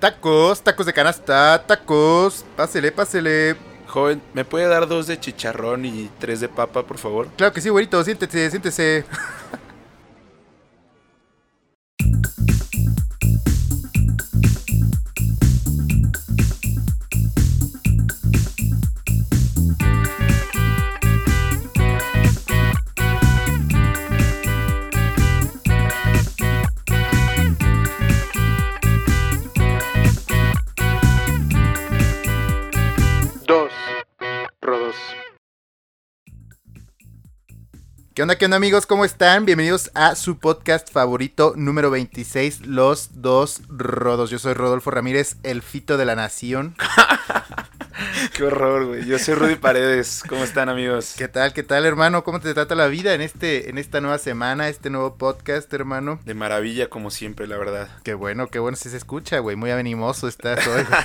Tacos, tacos de canasta, tacos. Pásele, pásele. Joven, ¿me puede dar dos de chicharrón y tres de papa, por favor? Claro que sí, güerito, siéntese, siéntese. onda, qué onda, amigos? ¿Cómo están? Bienvenidos a su podcast favorito número 26, Los Dos Rodos. Yo soy Rodolfo Ramírez, el fito de la nación. Qué horror, güey. Yo soy Rudy Paredes. ¿Cómo están, amigos? ¿Qué tal, qué tal, hermano? ¿Cómo te trata la vida en este en esta nueva semana, este nuevo podcast, hermano? De maravilla, como siempre, la verdad. Qué bueno, qué bueno si se escucha, güey. Muy animoso estás hoy.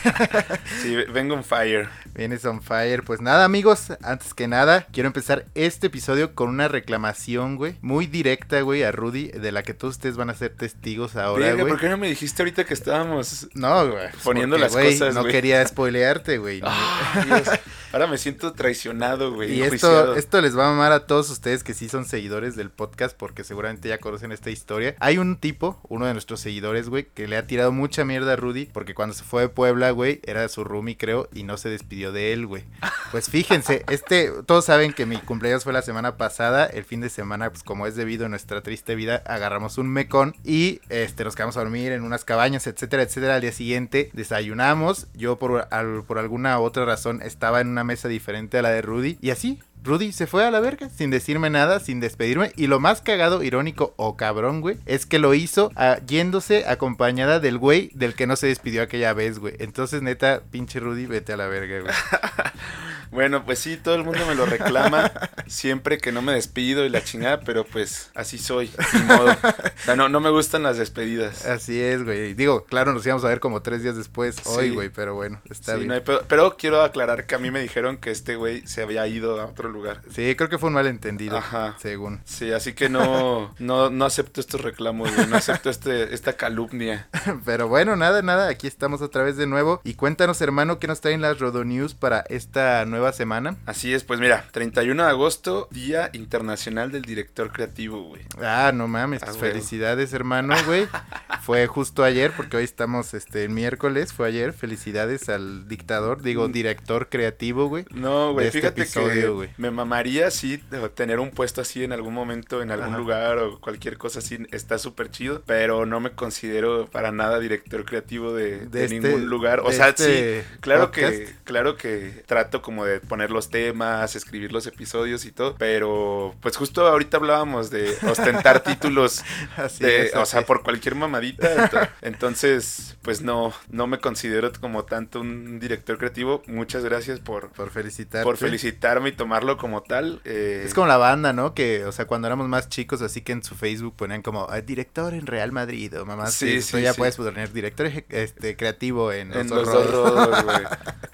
Sí, vengo on fire. Vienes on fire. Pues nada, amigos, antes que nada, quiero empezar este episodio con una reclamación, güey. Muy directa, güey, a Rudy, de la que todos ustedes van a ser testigos ahora, güey. ¿por qué no me dijiste ahorita que estábamos No, güey. Poniendo porque, las güey, cosas, No güey. quería spoilearte, güey. no. Dios. Ahora me siento traicionado, güey. Y esto, esto les va a mamar a todos ustedes que sí son seguidores del podcast porque seguramente ya conocen esta historia. Hay un tipo, uno de nuestros seguidores, güey, que le ha tirado mucha mierda a Rudy porque cuando se fue de Puebla, güey, era su roomie, creo, y no se despidió de él, güey. Pues fíjense, este, todos saben que mi cumpleaños fue la semana pasada, el fin de semana, pues como es debido a nuestra triste vida, agarramos un mecón y este, nos quedamos a dormir en unas cabañas, etcétera, etcétera. Al día siguiente desayunamos, yo por, al- por alguna otra razón estaba en una mesa diferente a la de Rudy y así. Rudy se fue a la verga sin decirme nada, sin despedirme. Y lo más cagado, irónico o cabrón, güey, es que lo hizo ah, yéndose acompañada del güey del que no se despidió aquella vez, güey. Entonces, neta, pinche Rudy, vete a la verga, güey. Bueno, pues sí, todo el mundo me lo reclama siempre que no me despido y la chingada, pero pues así soy, ni modo. O sea, no, no me gustan las despedidas. Así es, güey. Digo, claro, nos íbamos a ver como tres días después hoy, Sí. güey, pero bueno, está Sí, bien. no hay pero quiero aclarar que a mí me dijeron que este güey se había ido a otro lugar. Sí, creo que fue un malentendido, Ajá. según. Sí, así que no, no, no acepto estos reclamos, güey, no acepto este, esta calumnia. Pero bueno, nada, nada, aquí estamos otra vez de nuevo. Y cuéntanos, hermano, qué nos traen las Rodo News para esta nueva semana. Así es, pues mira, 31 de agosto, Día Internacional del Director Creativo, güey. Ah, no mames, Ah, pues felicidades, hermano, güey. Fue justo ayer, porque hoy estamos este miércoles, fue ayer. Felicidades al dictador, digo, Mm. director creativo, güey. No, güey, este fíjate episodio, que güey. me mamaría sí de- tener un puesto así en algún momento, en algún Ajá. lugar o cualquier cosa así, está súper chido, pero no me considero para nada director creativo de, de este- ningún lugar. O sea, este sí, claro podcast. que, claro que trato como de poner los temas, escribir los episodios y todo, pero pues justo ahorita hablábamos de ostentar títulos Así de- es, o sea, por cualquier mamadita. ento- Entonces, pues no, no me considero como tanto un director creativo. Muchas gracias por, Por felicitar. por felicitarme y tomarlo como tal. eh, Es como la banda, ¿no? Que, o sea, cuando éramos más chicos, así que en su Facebook ponían como "Ah, director en Real Madrid o mamá. Sí, Sí, sí, ya sí. puedes poner director este, creativo en, en Los los dos Horrores". rodos, güey.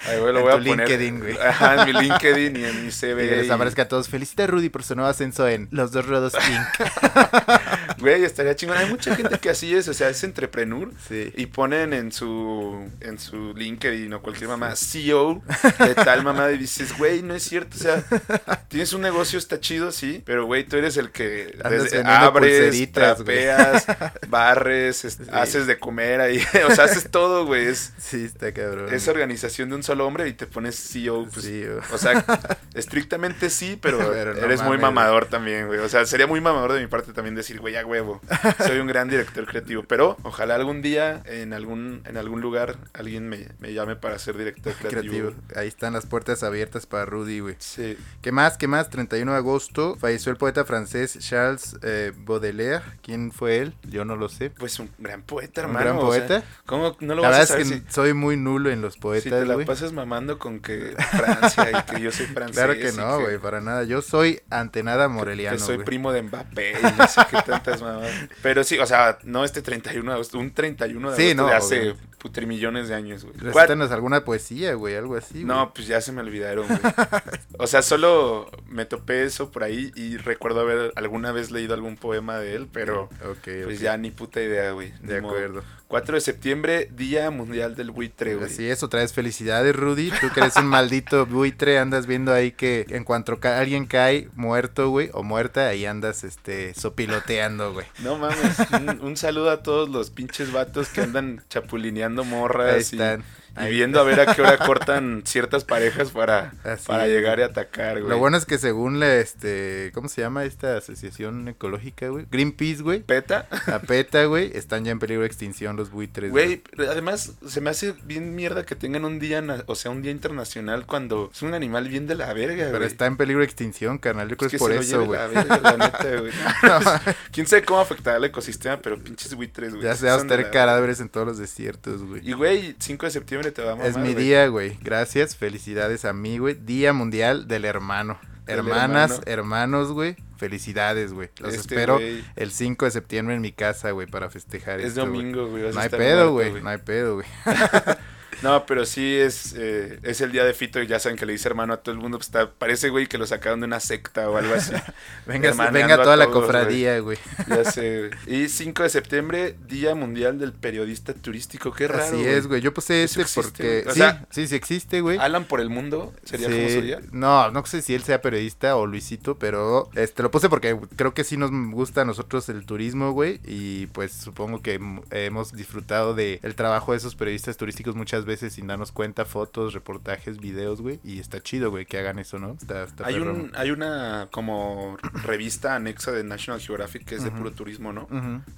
Ahí, güey, lo En voy a poner. LinkedIn, güey. Ajá, en mi LinkedIn y en mi CV. que les aparezca a todos. Felicita a Rudy por su nuevo ascenso en Los Dos Rodos Inc. Güey, estaría chingón. Hay mucha gente que así es, o sea, es entrepreneur. Sí. Y ponen en su en su LinkedIn o cualquier mamá CEO de tal mamá y dices, güey, no es cierto, o sea, tienes un negocio, está chido, sí, pero güey, tú eres el que desde- abres, trapeas, barres, Sí. haces de comer ahí, o sea, haces todo, güey, es, Sí, está cabrón. es organización de un solo hombre y te pones CEO, pues, Sí, o- o sea, estrictamente sí, pero, Pero no eres muy mamador también, güey. O sea, sería muy mamador de mi parte también decir, güey, a huevo. Soy un gran director creativo. Pero ojalá algún día en algún, en algún lugar alguien me, me llame para ser director creativo. creativo. Ahí están las puertas abiertas para Rudy, güey. Sí. ¿Qué más? ¿Qué más? 31 de agosto falleció el poeta francés Charles eh, Baudelaire. ¿Quién fue él? Yo no lo sé. Pues un gran poeta, ¿Un hermano. gran o sea, poeta? ¿Cómo no lo La vas verdad a es saber que si, soy muy nulo en los si te poetas, la güey. pasas mamando con que Francia y que yo soy francés? Claro que no, güey, para nada. Yo soy ante nada que moreliano, soy güey. primo de Mbappé y no sé qué tantas mamadas. Pero sí, o sea, no este 31 de agosto, un 31 de Sí, agosto no, de hace. Putrimillones de años, güey. ¿Cuál- Recítanos alguna poesía, güey, algo así, güey. No, pues ya se me olvidaron, güey. O sea, solo me topé eso por ahí y recuerdo haber alguna vez leído algún poema de él, pero pues ya ni puta idea, güey. De acuerdo. 4 de septiembre, Día Mundial del Buitre, güey. Así es, otra vez felicidades, Rudy. Tú que eres un maldito buitre, andas viendo ahí que en cuanto ca- alguien cae muerto, güey, o muerta, ahí andas, este, sopiloteando, güey. No mames, un, un saludo a todos los pinches vatos que andan chapulineando Ahí morras y, están. y Ahí viendo a ver a qué hora cortan ciertas parejas para, Así para es, llegar y güey. atacar, güey. Lo bueno es que según la, este, ¿cómo se llama esta asociación ecológica, güey? Greenpeace, güey. Peta, La PETA, güey, están ya en peligro de extinción los buitres. güey, además se me hace bien mierda que tengan un día, o sea, un día internacional cuando es un animal bien de la verga, güey. Pero está en peligro de extinción, carnal. Yo creo Es que es por eso, güey. la verga, la neta, güey. Quién sabe cómo afectará al ecosistema, pero pinches buitres, güey. Ya sí se va a estar cadáveres en todos los desiertos, güey. Y, güey, 5 de septiembre te va a mamar, Es mi güey. día, güey. Gracias. Felicidades a mí, güey. Día Mundial del Hermano. Del Hermanas, hermano. hermanos, güey. Felicidades, güey. Los Este, espero güey, el 5 de septiembre en mi casa, güey, para festejar Es esto, güey. domingo, güey. vas a No hay estar pedo, muerto, güey. No hay pedo, güey. No, pero sí es, eh, es el día de Fito y ya saben que le dice hermano a todo el mundo. Pues está, parece, güey, que lo sacaron de una secta o algo así. Venga, venga toda la cofradía, güey. ya sé. Y 5 de septiembre, Día Mundial del Periodista Turístico. Qué raro, Así es, güey. Yo puse Eso este porque... O sí, sea, sí, sí existe, güey. Alan por el mundo, sería Sí, como su día. No, no sé si él sea periodista o Luisito, pero este lo puse porque creo que sí nos gusta a nosotros el turismo, güey, y pues supongo que hemos disfrutado de el trabajo de esos periodistas turísticos muchas veces sin darnos cuenta, fotos, reportajes, videos, güey, y está chido, güey, que hagan eso, ¿no? Está, está Hay, perrón. un, hay una como revista anexa de National Geographic que es de puro turismo, ¿no?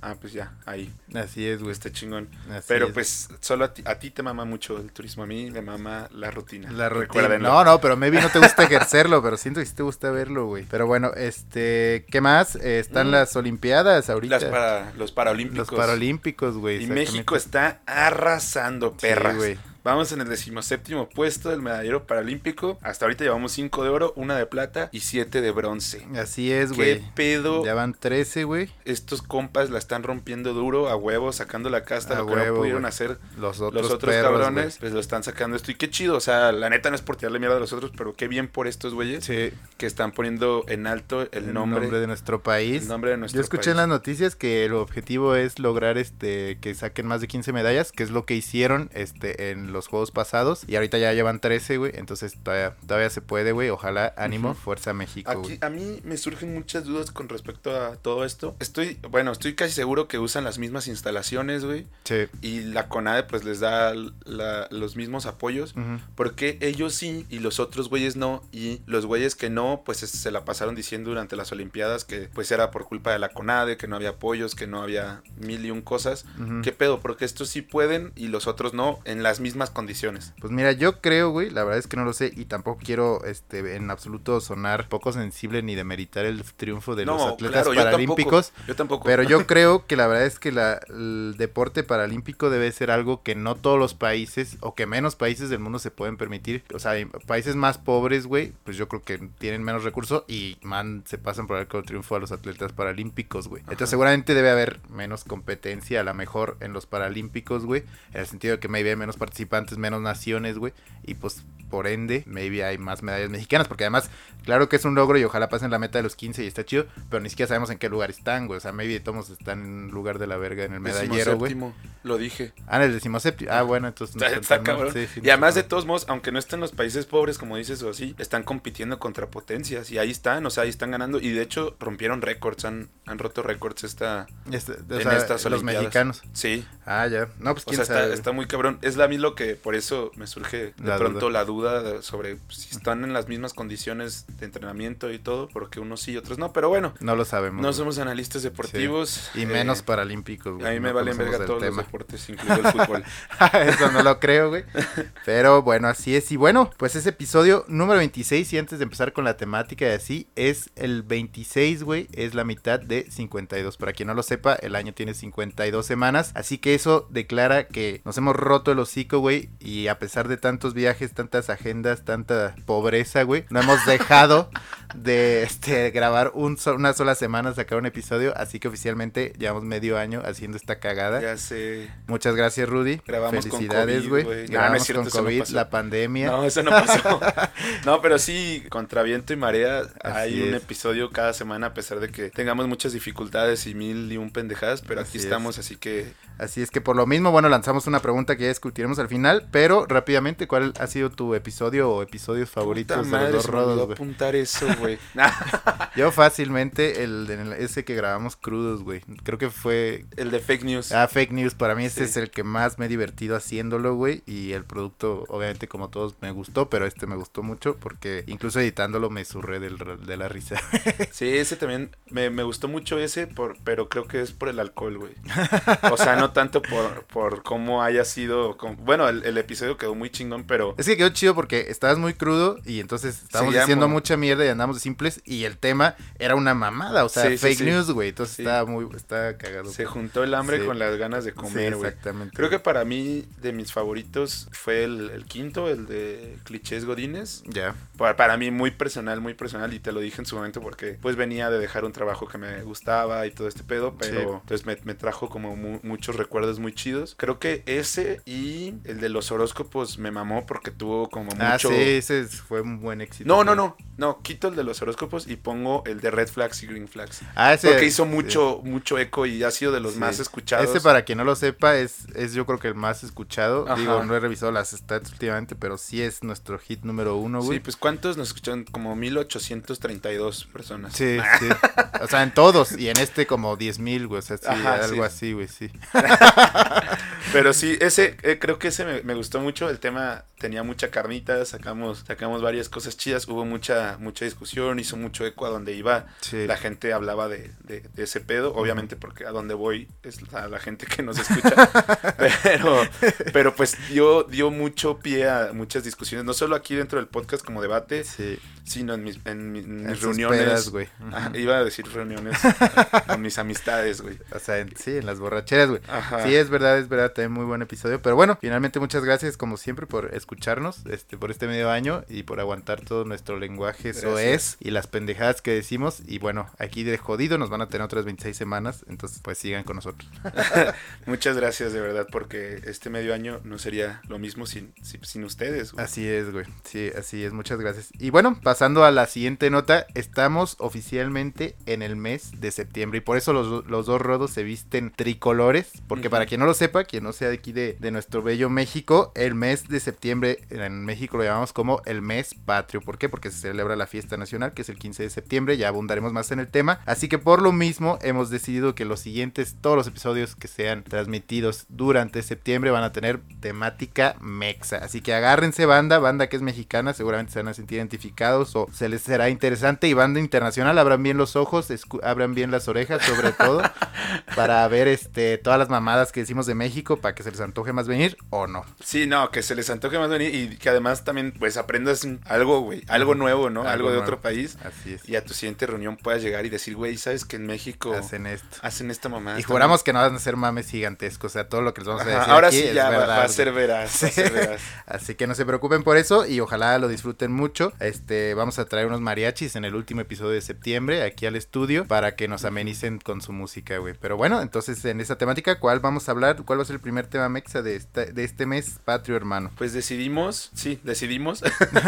Ah, pues ya, ahí. Así es, güey. Está chingón. así Pero es. pues solo a ti, a ti te mama mucho el turismo, a mí me mama la rutina. La rutina. No, no, pero maybe no te gusta ejercerlo, pero siento que sí te gusta verlo, güey. Pero bueno, este, ¿qué más? Eh, están Mm. las Olimpiadas ahorita. Las para, los Paralímpicos. Los Paralímpicos, güey. Y. México está arrasando, Sí, perras. güey. Vamos en el decimoséptimo puesto del medallero paralímpico. Hasta ahorita llevamos 5 de oro, una de plata y 7 de bronce. Así es, ¿Qué güey. pedo? Ya van 13, güey. Estos compas la están rompiendo duro a huevo, sacando la casta. A lo que no huevo, pudieron hacer Los otros, los otros perros, cabrones, pues lo están sacando esto. Y qué chido, o sea, la neta no es por tirarle mierda a los otros, pero qué bien por estos güeyes güey. Sí, que están poniendo en alto el, el nombre, nombre, de nuestro país. el nombre de nuestro Yo escuché país. en las noticias que el objetivo es lograr este que saquen más de 15 medallas, que es lo que hicieron este en los juegos pasados y ahorita ya llevan 13, güey, entonces todavía todavía se puede, güey. Ojalá ánimo, Ujú. fuerza México, Aquí a mí me surgen muchas dudas con respecto a todo esto. Estoy, bueno, estoy casi seguro que usan las mismas instalaciones, güey. Sí. Y la CONADE pues les da la- los mismos apoyos. Ujú. Porque ellos sí y los otros güeyes no. Y los güeyes que no, pues es- se la pasaron diciendo durante las Olimpiadas que pues era por culpa de la CONADE, que no había apoyos, que no había mil y un cosas. Ujú. ¿Qué pedo? Porque estos sí pueden y los otros no en las mismas condiciones. Pues mira, yo creo, güey, la verdad es que no lo sé y tampoco quiero este en absoluto sonar poco sensible ni demeritar el triunfo de los atletas claro, yo paralímpicos. tampoco, Yo tampoco. Pero yo creo que la verdad es que la- el deporte paralímpico debe ser algo que no todos los países o que menos países del mundo se pueden permitir. O sea, países más pobres, güey, pues yo creo que tienen menos recursos y man, se pasan por el triunfo a los atletas paralímpicos, güey. Entonces seguramente debe haber menos competencia a la mejor en los paralímpicos, güey. En el sentido de que maybe hay menos participantes, menos naciones, güey. Y pues por ende, maybe hay más medallas mexicanas. Porque además, claro que es un logro y ojalá pasen la meta de los 15 y está chido. Pero ni siquiera sabemos en qué lugar están, güey. O sea, maybe todos están en un lugar de la verga en el medallero, güey. Lo dije. Ah, en el decimoséptimo. Ah, bueno, entonces no Está, cabrón. Sí, sí, y además de todos modos, aunque no estén los países pobres, como dices o así, están compitiendo contra potencias. Y ahí están, o sea, ahí están ganando. Y de hecho, rompieron récords, han, han roto récords esta, Este, o en sea, estas los Olimpiadas. mexicanos. Sí, Ah, ya. No, pues o quién sea, está, sabe. está muy cabrón. Es la mí lo que, por eso me surge de La pronto duda. la duda de- sobre si están en las mismas condiciones de entrenamiento y todo, porque unos sí y otros no. Pero bueno, No lo sabemos. no somos analistas deportivos. Y eh, menos paralímpicos, güey. A mí me no valen verga todos los tema. deportes, incluido el fútbol. Eso no lo creo, güey. Pero bueno, así es. Y bueno, pues ese episodio número 26, y antes de empezar con la temática y así, es el 26, güey. Es la mitad de 52. Para quien no lo sepa, el año tiene 52 semanas. Así que eso declara que nos hemos roto el hocico, güey. y a pesar de tantos viajes, tantas agendas, tanta pobreza, güey, no hemos dejado de este, grabar un so- una sola semana, sacar un episodio, así que oficialmente llevamos medio año haciendo esta cagada. Ya sé. Muchas gracias, Rudy. Grabamos Felicidades, güey. güey. No, es Grabamos cierto, con no COVID, la pandemia. No, eso no pasó. no, pero sí, contra viento y marea hay un es. episodio cada semana a pesar de que tengamos muchas dificultades y mil y un pendejadas, pero aquí Así es. estamos, así que Así es que por lo mismo, bueno, lanzamos una pregunta que ya discutiremos al final, pero rápidamente, ¿cuál ha sido tu episodio o episodios favoritos Puta de los dos rodos, apuntar eso, güey. Yo fácilmente el, el- ese que grabamos crudos, güey. Creo que fue El de fake news. ah, fake news, para mí ese Sí. es el que más me he divertido haciéndolo, güey, y el producto obviamente como todos me gustó, pero este me gustó mucho porque incluso editándolo me surré del, de la risa. Sí, ese también me, me gustó mucho ese, por, pero creo que es por el alcohol, güey. O sea, no tanto por, por cómo haya sido. como- bueno, el, el episodio quedó muy chingón, pero Es que quedó chido porque estabas muy crudo y entonces estábamos Seguíamos. diciendo mucha mierda y andamos de simples y el tema era una mamada, o sea, Sí, sí, fake sí. news, güey. Entonces Sí. estaba muy, estaba cagado. se juntó el hambre Sí. con las ganas de Sí, comer, güey. exactamente. Creo que para mí, de mis favoritos, fue el, el quinto, el de Clichés Godines. Ya. Para, para mí, muy personal, muy personal, y te lo dije en su momento porque pues venía de dejar un trabajo que me gustaba y todo este pedo, pero Sí. entonces me, me trajo como mu- muchos recuerdos muy chidos. Creo que ese y el de los horóscopos me mamó porque tuvo como Ah, mucho... sí, ese es- fue un buen éxito. No, no, no, no, quito el de los horóscopos y pongo el de Red Flags y Green Flags. Ah, ese. Porque hizo sí. mucho, mucho eco y ha sido de los Sí. más escuchados. Ese, para quien no lo sepa, es, es yo creo que el más escuchado. Ajá. Digo, no he revisado las stats últimamente, pero sí es nuestro hit número uno, güey. Sí, pues ¿cuántos nos escucharon? Como 1832 personas. Sí, sí. O sea, en todos. Y en este como 10 mil, güey. O sea, sí, Ajá, algo sí. así, güey, sí. Pero sí, ese, eh, creo que ese me, me gustó mucho. El tema tenía mucha carnita, sacamos, sacamos varias cosas chidas, hubo mucha, mucha discusión, hizo mucho eco a donde iba. Sí. La gente hablaba de, de- de ese pedo, obviamente porque a donde voy es la, la gente que nos escucha. pero, pero pues dio, dio mucho pie a muchas discusiones, no solo aquí dentro del podcast como debate, Sí. sino en mis, en mis, en mis reuniones. pedas, güey. Iba a decir reuniones con mis amistades, güey. O sea, en- sí, en las borracheras, güey. Ajá. Sí, es verdad, es verdad, también muy buen episodio. Pero bueno, finalmente muchas gracias, como siempre, por escucharnos, este, por este medio año y por aguantar todo nuestro lenguaje, eso es, y las pendejadas que decimos. Y bueno, aquí de jodido nos van a tener otras 26 semanas, entonces pues sigan con nosotros. Muchas gracias de verdad porque este medio año no sería lo mismo sin, sin, sin ustedes. güey. Así es, güey. Sí, así es, muchas gracias. Y bueno, pasando a la siguiente nota, estamos oficialmente en el mes de septiembre y por eso los, los dos rodos se visten tricolores, porque para quien no lo sepa, quien no sea de aquí de, de nuestro bello México, el mes de septiembre en México lo llamamos como el mes patrio. ¿Por qué? Porque se celebra la fiesta nacional, que es el 15 de septiembre, ya abundaremos más en el tema. Así que por lo mismo hemos decidido que los siguientes, todos los episodios que sean transmitidos durante septiembre van a tener temática mexa. Así que agárrense banda, banda que es mexicana, seguramente se van a sentir identificados o se les será interesante. Y banda internacional, abran bien los ojos, abran bien las orejas sobre todo, para ver este todas las mamadas que decimos de México, para que se les antoje más venir o no. Sí, no, que se les antoje más venir y que además también pues aprendas algo, güey, algo nuevo, ¿no? Algo Algo, de nuevo. otro país Así es. y a tu siguiente reunión puedas llegar y decir, güey, ¿sabes que en México Hacen esto. hacen esta mamá? Y juramos que no van a ser mames gigantescos, o sea, todo lo que les vamos a decir ahora aquí sí es ya va, verdad, va a ser veraz, va a ser veraz. Así que no se preocupen por eso y ojalá lo disfruten mucho. Este, vamos a traer unos mariachis en el último episodio de septiembre aquí al estudio para que nos amenicen con su música, güey. Pero bueno, entonces en esa temática, ¿cuál vamos a hablar? ¿Cuál va a ser el primer tema mexa de, de este mes patrio, hermano? Pues decidimos, sí, decidimos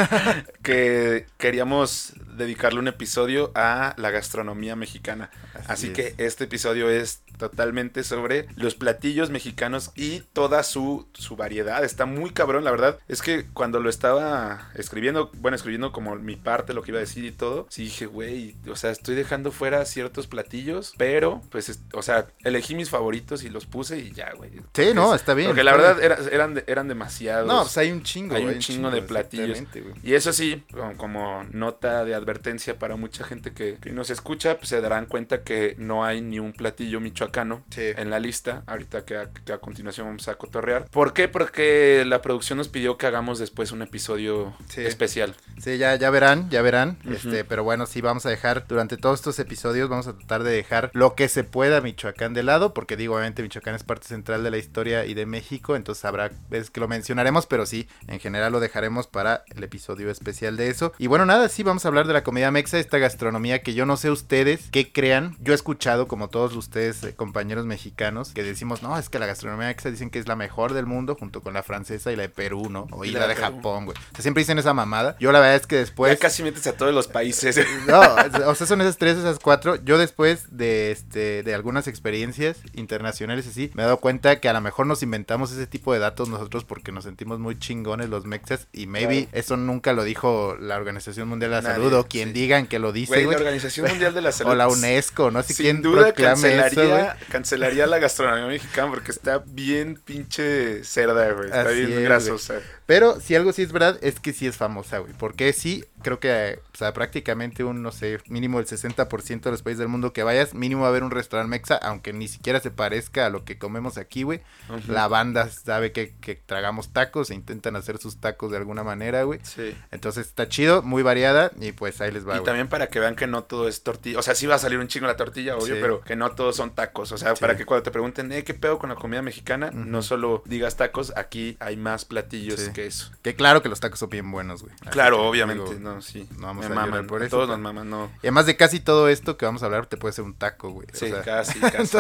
que queríamos dedicarle un episodio a la gastronomía mexicana. Así, es. que este episodio es totalmente sobre los platillos mexicanos y toda su, su variedad. Está muy cabrón, la verdad. Es que cuando lo estaba escribiendo, bueno, escribiendo como mi parte, lo que iba a decir y todo, sí dije, güey, o sea, estoy dejando fuera ciertos platillos, pero pues, es- o sea, elegí mis favoritos y los puse y ya, güey. Sí, no, Es- está bien. Porque la verdad era- eran, eran demasiados. No, pues hay un chingo, hay güey, un chingo de platillos. Y eso sí, como, como nota de advertencia para mucha gente que, que nos escucha, pues se darán cuenta que no hay ni un platillo michoacano Sí. en la lista, ahorita que a, que a continuación vamos a cotorrear. ¿Por qué? Porque la producción nos pidió que hagamos después un episodio Sí. especial. Sí, ya, ya verán, ya verán. Este, pero bueno, sí, vamos a dejar durante todos estos episodios, vamos a tratar de dejar lo que se pueda Michoacán de lado, porque digo, obviamente Michoacán es parte central de la historia y de México, entonces habrá veces que lo mencionaremos, pero sí, en general lo dejaremos para el episodio especial de eso. Y bueno, nada, sí, vamos a hablar de la comida mexa, esta gastronomía que yo no sé ustedes qué crean. Yo he escuchado, como todos ustedes, eh, compañeros mexicanos, que decimos, no, es que la gastronomía mexa dicen que es la mejor del mundo, junto con la francesa y la de Perú, ¿no? O Y la la de de. Japón, güey. O sea, siempre dicen esa mamada. Yo la verdad es que después... ya casi metes a todos los países. No, o sea, son esas tres, esas cuatro. Yo después de este, de algunas experiencias internacionales así, me he dado cuenta que a lo mejor nos inventamos ese tipo de datos nosotros porque nos sentimos muy chingones los mexas y maybe Claro. eso nunca lo dijo la Organización Mundial de la Nadie, Salud o quien sí. digan que lo dice, Güey, la güey. Organización Mundial de la Salud. O la UNESCO, no sé Sin quién duda proclame eso, güey. cancelaría, cancelaría la gastronomía mexicana porque está bien pinche cerda, güey. Está Así bien es, grasosa. Pero si algo sí es verdad, es que sí es famosa, güey. Porque sí, creo que o sea, prácticamente un, no sé, mínimo el 60% de los países del mundo que vayas, mínimo va a haber un restaurante mexa, aunque ni siquiera se parezca a lo que comemos aquí, güey. La banda sabe que, que tragamos tacos e intentan hacer sus tacos de alguna manera, güey. Sí. Entonces está chido, muy variada y pues ahí les va, Y güey. también para que vean que no todo es tortilla. O sea, sí va a salir un chingo la tortilla, obvio, Sí. pero que no todos son tacos. O sea, Sí. para que cuando te pregunten, eh, ¿qué pedo con la comida mexicana? No solo digas tacos, aquí hay más platillos Sí. que eso. Que claro que los tacos son bien buenos, güey. Claro, que, obviamente, digo, no, sí. no vamos Me a llorar maman, por a eso, todos nos maman, no. Y además de casi todo esto que vamos a hablar, te puede ser un taco, güey. O Sí, sea, casi, casi.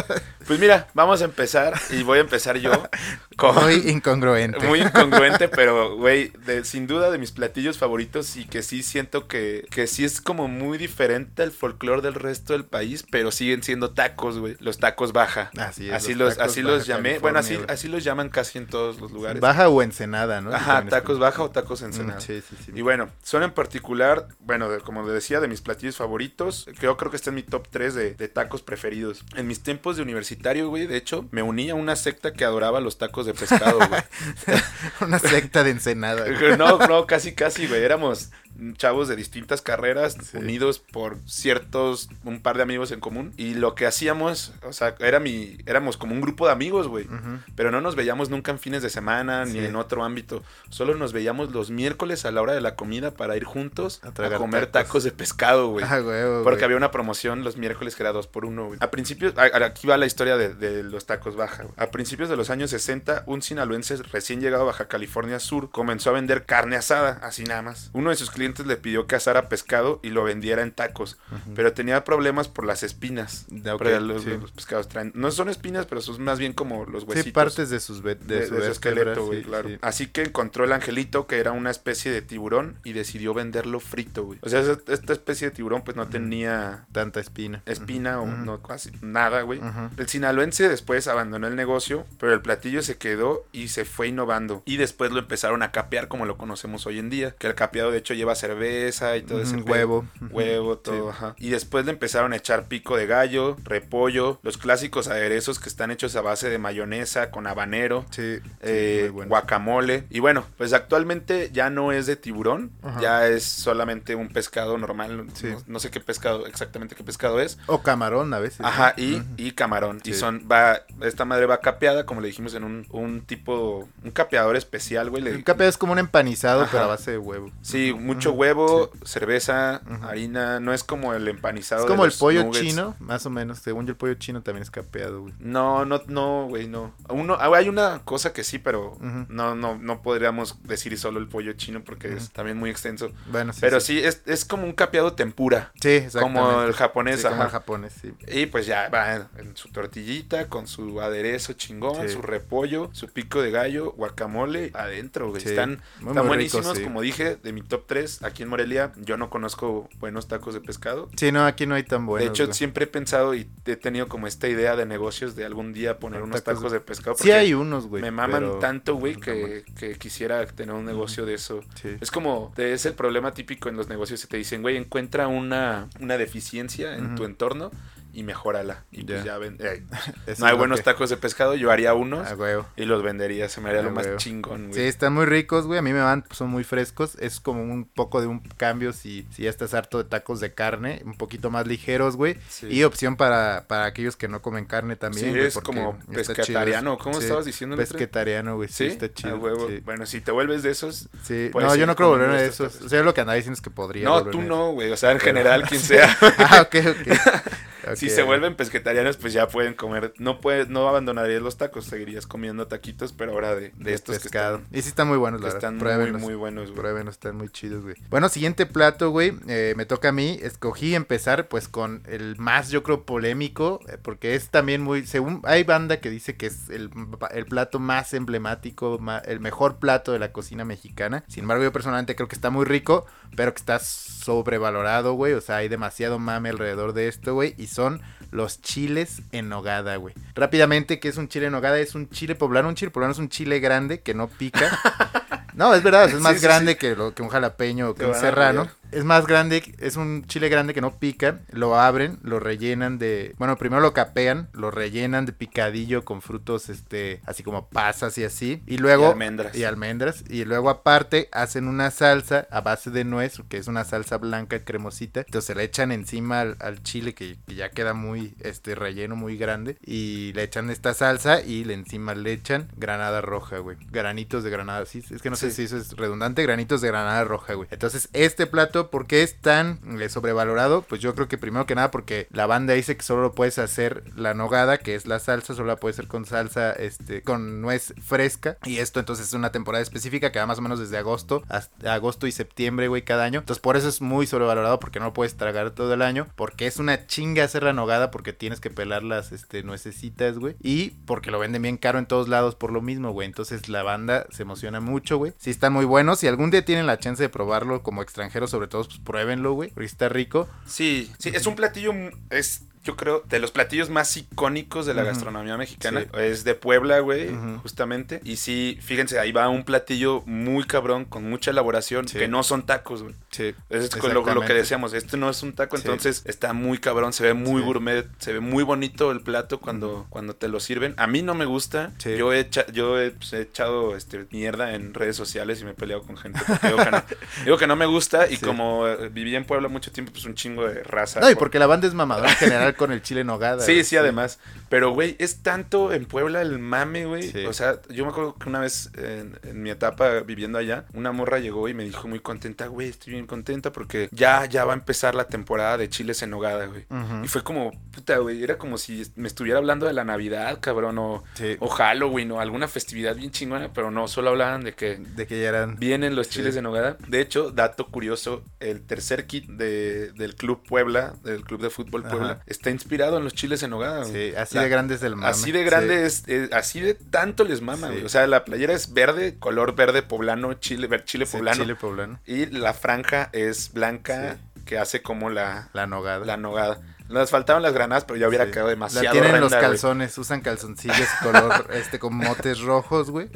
Pues mira, vamos a empezar y voy a empezar yo con... muy incongruente. Muy incongruente, pero, güey, de- sin duda de mis platillos favoritos y que sí siento que, que sí es como muy diferente al folclore del resto del país, pero siguen siendo tacos, güey. Los tacos baja. Así es, así los así los llamé. Bueno, así, así los llaman casi en todos los lugares. Baja o Ensenada, ¿no? Ajá, Es tacos baja o tacos Mm, ensenada. Sí, sí, sí. Y bueno, son en particular, bueno, de- como decía, de mis platillos favoritos. Yo creo que está en mi top 3 de, de tacos preferidos. En mis tiempos de universitario, güey, de hecho, me uní a una secta que adoraba los tacos de pescado, güey. Una secta de Ensenada. güey. No, no, casi, casi, güey. Éramos chavos de distintas carreras, Sí. unidos por ciertos, un par de amigos en común. Y lo que hacíamos, o sea, era mi, éramos como un grupo de amigos, güey. Pero no nos veíamos nunca en fines de semana ni en otro ámbito. Solo nos veíamos los miércoles a la hora de la comida para ir juntos A comer tacos. tacos. de pescado, güey. Ah, Porque había una promoción los miércoles que era dos por uno, güey. A principios, aquí va la historia de, de los tacos baja. A principios de los años 60, un sinaloense recién llegado a Baja California Sur comenzó a vender carne asada, así nada más. Uno de sus clientes le pidió que asara pescado y lo vendiera en tacos, pero tenía problemas por las espinas. Los, sí. los pescados traen, no son espinas, pero son más bien como los huesitos. Sí, partes de sus de, De, su de su vértebra, esqueleto, güey, sí, claro. sí. Así que encontró el angelito, que era una especie de tiburón, y decidió venderlo frito, güey. O sea, esta especie de tiburón, pues no tenía Tanta espina. espina o no casi nada, güey. El sinaloense después abandonó el negocio, pero el platillo se quedó y se fue innovando. Y después lo empezaron a capear como lo conocemos hoy en día. Que el capeado de hecho lleva cerveza y todo ese huevo. Huevo, todo, Sí. ajá. Y después le empezaron a echar pico de gallo, repollo, los clásicos aderezos que están hechos a base de mayonesa con habanero. Sí, eh, muy bueno. guacamole. Y bueno, pues actualmente ya no es de tiburón, Ajá. ya es solamente un pescado normal. Sí. No, no sé qué pescado, exactamente qué pescado es. O camarón a veces. Ajá, y, y camarón. Y son, va, esta madre va capeada, como le dijimos, en un, un tipo, un capeador especial, güey. le- El capeado es como un empanizado, pero a base de huevo. Sí, Ujú. Mucho Ujú. huevo, cerveza, harina, no es como el empanizado. Es de como el los pollo nuggets. chino, más o menos. Según yo, el pollo chino también es capeado, güey. No, no, no, güey, no. Uno, ah, hay una cosa que sí, pero no, no, no podríamos decir solo el pollo chino porque es también muy extenso. Bueno, sí. pero sí, es, es como un capeado tempura, Sí, exactamente. como el japonés, como el japonés, sí. Y pues ya va en, su tortillita, con su aderezo chingón, su repollo, su pico de gallo, guacamole, adentro, güey. Están, muy, están muy buenísimos, como dije, de mi top 3 aquí en Morelia. Yo no conozco buenos tacos de pescado. Sí, no, aquí no hay tan buenos. de hecho, güey. siempre he pensado y he tenido como esta idea de negocios de algún día poner unos Tacos tacos, de- pescado. Sí hay unos, güey. me maman pero tanto, güey, que, que quisiera tener un negocio de eso. Sí. Es como, es el problema típico en los negocios que te dicen, güey, encuentra una, una deficiencia en tu entorno y mejórala. Y pues Ya. ven, eh, no hay buenos que- tacos de pescado, yo haría unos y los vendería, se me haría Ah, lo más huevo. chingón, güey. Sí, están muy ricos, güey. A mí me van, son muy frescos. Es como un poco de un cambio si, si ya estás harto de tacos de carne, un poquito más ligeros, güey. Sí. Y opción para, para aquellos que no comen carne también. Sí, es como pescatariano. ¿cómo Sí, estabas diciendo? Pesquetariano, güey. Sí, está chido. a huevo. sí. Bueno, si te vuelves de esos. Sí, no, yo no creo volver estos esos. O sea, lo que andaba diciendo es que podría. No, tú no, güey. O sea, en general, quien sea. ah, ok, ok. Si se vuelven pesquetarianos, pues ya pueden comer. No puedes, no abandonarías los tacos, seguirías comiendo taquitos, pero ahora de, de de estos pescado. que están, y sí están muy buenos, la verdad. están muy, muy buenos, güey. Están muy chidos, güey. Bueno, siguiente plato, güey. eh, me toca a mí. Escogí empezar, pues, con el más, yo creo, polémico. eh, porque es también muy. Según. Hay banda que dice que es el, el plato más emblemático, el mejor plato de la cocina mexicana. Sin embargo, yo personalmente creo que está muy rico, pero que está sobrevalorado, güey. O sea, hay demasiado mame alrededor de esto, güey. Y son los chiles en nogada, güey. Rápidamente, ¿qué es un chile en nogada? Es un chile poblano. Un chile poblano es un chile grande que no pica. No, es verdad, es más sí, grande sí. Que, lo, que un jalapeño o que Te un serrano. Es más grande, es un chile grande que no pica. Lo abren, lo rellenan de. Bueno, primero lo capean, lo rellenan de picadillo con frutos, este, así como pasas y así. Y luego. Y almendras. Y almendras. Y luego, aparte, hacen una salsa a base de nuez, que es una salsa blanca cremosita. Entonces se le echan encima al, al chile que, que ya queda muy, este, relleno muy grande. Y le echan esta salsa y le encima le echan granada roja, güey. Granitos de granada, sí. Es que no sé si eso es redundante, granitos de granada roja, güey. Entonces, este plato, ¿por qué es tan eh, sobrevalorado? Pues yo creo que primero que nada porque la banda dice que solo lo puedes hacer la nogada, que es la salsa, solo la puedes hacer con salsa, este, con nuez fresca. Y esto entonces es una temporada específica que va más o menos desde agosto hasta agosto y septiembre, güey, cada año. Entonces por eso es muy sobrevalorado porque no lo puedes tragar todo el año. Porque es una chinga hacer la nogada porque tienes que pelar las este, güey. Y porque lo venden bien caro en todos lados por lo mismo, güey. Entonces la banda se emociona mucho, güey. Sí están muy buenos. Si algún día tienen la chance de probarlo como extranjero, sobre todo, pues pruébenlo, güey. Porque está rico. Sí, sí, es un platillo, es yo creo de los platillos más icónicos de la gastronomía mexicana. Sí. Es de Puebla, güey, justamente. Y sí, fíjense, ahí va un platillo muy cabrón, con mucha elaboración, Sí. que no son tacos, güey. Sí. Es con lo, lo que decíamos, este no es un taco, Sí. entonces está muy cabrón, se ve muy gourmet, se ve muy bonito el plato cuando, cuando te lo sirven. A mí no me gusta, yo, he, yo he, pues, he echado este, mierda en redes sociales y me he peleado con gente digo que no, digo que no me gusta y como eh, viví en Puebla mucho tiempo, pues un chingo de raza. No, y por- porque la banda es mamadora en general con el chile en nogada. Sí, sí, además. Pero, güey, es tanto en Puebla el mame, güey. Sí. O sea, yo me acuerdo que una vez en, en mi etapa viviendo allá, una morra llegó y me dijo muy contenta, güey, estoy bien contenta porque ya, ya va a empezar la temporada de chiles en nogada, güey. Y fue como, puta, güey, era como si me estuviera hablando de la Navidad, cabrón, o, Sí. o Halloween, o alguna festividad bien chingona, pero no, solo hablaban de que De que ya eran. vienen los chiles de nogada. De hecho, dato curioso, el tercer kit de, del Club Puebla, del Club de Fútbol Ajá. Está inspirado en los chiles en nogada. güey. Sí, así La- de grande es el mame. Así de grande Sí. es, es- así de tanto les mama, Sí. güey. O sea, la playera es verde, color verde poblano, chile, ver- chile poblano. Chile poblano. Y la franja es blanca, que hace como la, La nogada. la nogada. Nos faltaban las granadas, pero ya hubiera Sí. quedado demasiado La tienen los güey. calzones, usan calzoncillos color, este, con motes rojos, güey.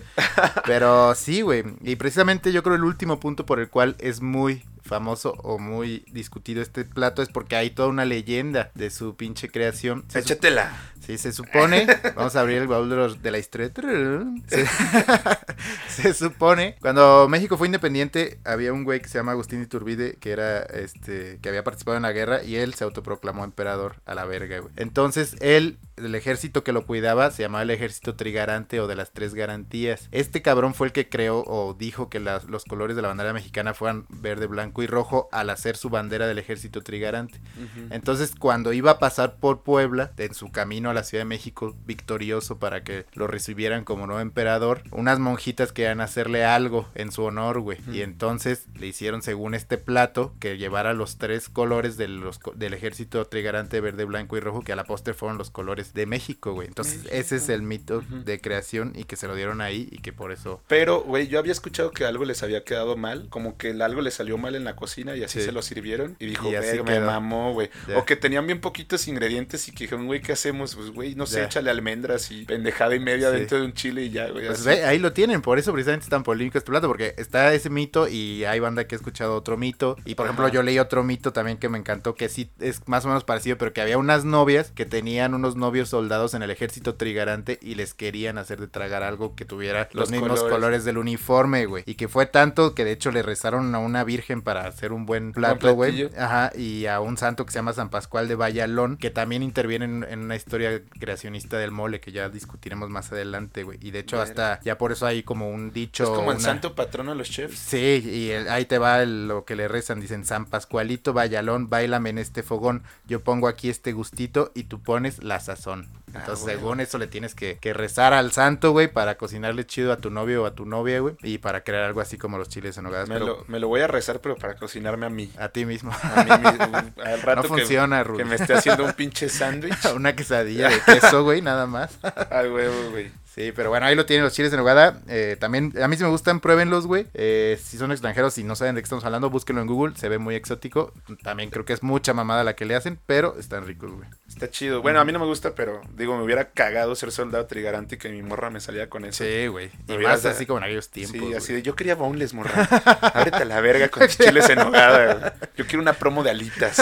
Pero sí, güey. Y precisamente yo creo el último punto por el cual es muy famoso o muy discutido este plato es porque hay toda una leyenda de su pinche creación. Se, Échatela. sí, se supone, vamos a abrir el baúl de, los- de la historia. Se, se supone, cuando México fue independiente, había un güey que se llama Agustín Iturbide, que era, este, que había participado en la guerra y él se autoproclamó emperador a la verga, güey. Entonces, él, el ejército que lo cuidaba, se llamaba el ejército trigarante o de las tres garantías. Este cabrón fue el que creó o dijo que las- los colores de la bandera mexicana fueran verde, blanco y rojo al hacer su bandera del ejército trigarante. Entonces, cuando iba a pasar por Puebla, en su camino a la Ciudad de México, victorioso para que lo recibieran como nuevo emperador, unas monjitas querían hacerle algo en su honor, güey. Y entonces le hicieron, según este plato, que llevara los tres colores de los del ejército trigarante verde, blanco y rojo, que a la postre fueron los colores de México, güey. Entonces, México. ese es el mito de creación y que se lo dieron ahí y que por eso... Pero, güey, yo había escuchado que algo les había quedado mal, como que algo les salió mal en la cocina y así Sí. se lo sirvieron. Y dijo, Y así "Verga, me quedó". mamó, güey. O que tenían bien poquitos ingredientes y que dijeron, güey, ¿qué hacemos? Pues, güey, no sé, Ya. échale almendras y pendejada y media Sí. dentro de un chile y ya, güey. Pues ve, ahí lo tienen, por eso precisamente es tan polémico este plato, porque está ese mito y hay banda que ha escuchado otro mito. Y por ejemplo, yo leí otro mito también que me encantó, que sí es más o menos parecido, pero que había unas novias que tenían unos novios soldados en el ejército trigarante y les querían hacer de tragar algo que tuviera los, Los mismos colores. colores. del uniforme, güey. Y que fue tanto que de hecho le rezaron a una virgen para hacer un buen plato, güey. Ajá, y a un santo que se llama San Pascual de Vallalón, que también interviene en, en una historia creacionista del mole que ya discutiremos más adelante, güey. Y de hecho hasta ya por eso hay como un dicho. es como el una- santo patrono de los chefs. Sí, y el- ahí te va el- lo que le rezan. Dicen, San Pascualito Vallalón, bailame en este fogón. Yo pongo aquí este gustito y tú pones la sazón. Ah, Entonces, según eso, le tienes que, que rezar al santo, güey, para cocinarle chido a tu novio o a tu novia, güey. Y para crear algo así como los chiles en hogadas. Me, Pero lo, me lo voy a rezar, pero para cocinarme a mí. a ti mismo. A mí mismo. Al rato no que- funciona, que, Rudy. me esté haciendo un pinche sándwich. Una quesadilla de queso, güey, nada más. Ay, huevo, güey. Sí, pero bueno, ahí lo tienen los chiles en nogada. Eh, también, a mí sí me gustan, pruébenlos, güey. Eh, si son extranjeros y no saben de qué estamos hablando, búsquenlo en Google. Se ve muy exótico. También creo que es mucha mamada la que le hacen, pero están ricos, güey. Está chido. Bueno, a mí no me gusta, pero digo, me hubiera cagado ser soldado trigarante y que mi morra me salía con eso. Sí, güey. Y más así como en aquellos tiempos. Sí, güey. así de yo quería boneless, morra. Ábrete a la verga con tus chiles en nogada. Yo quiero una promo de alitas.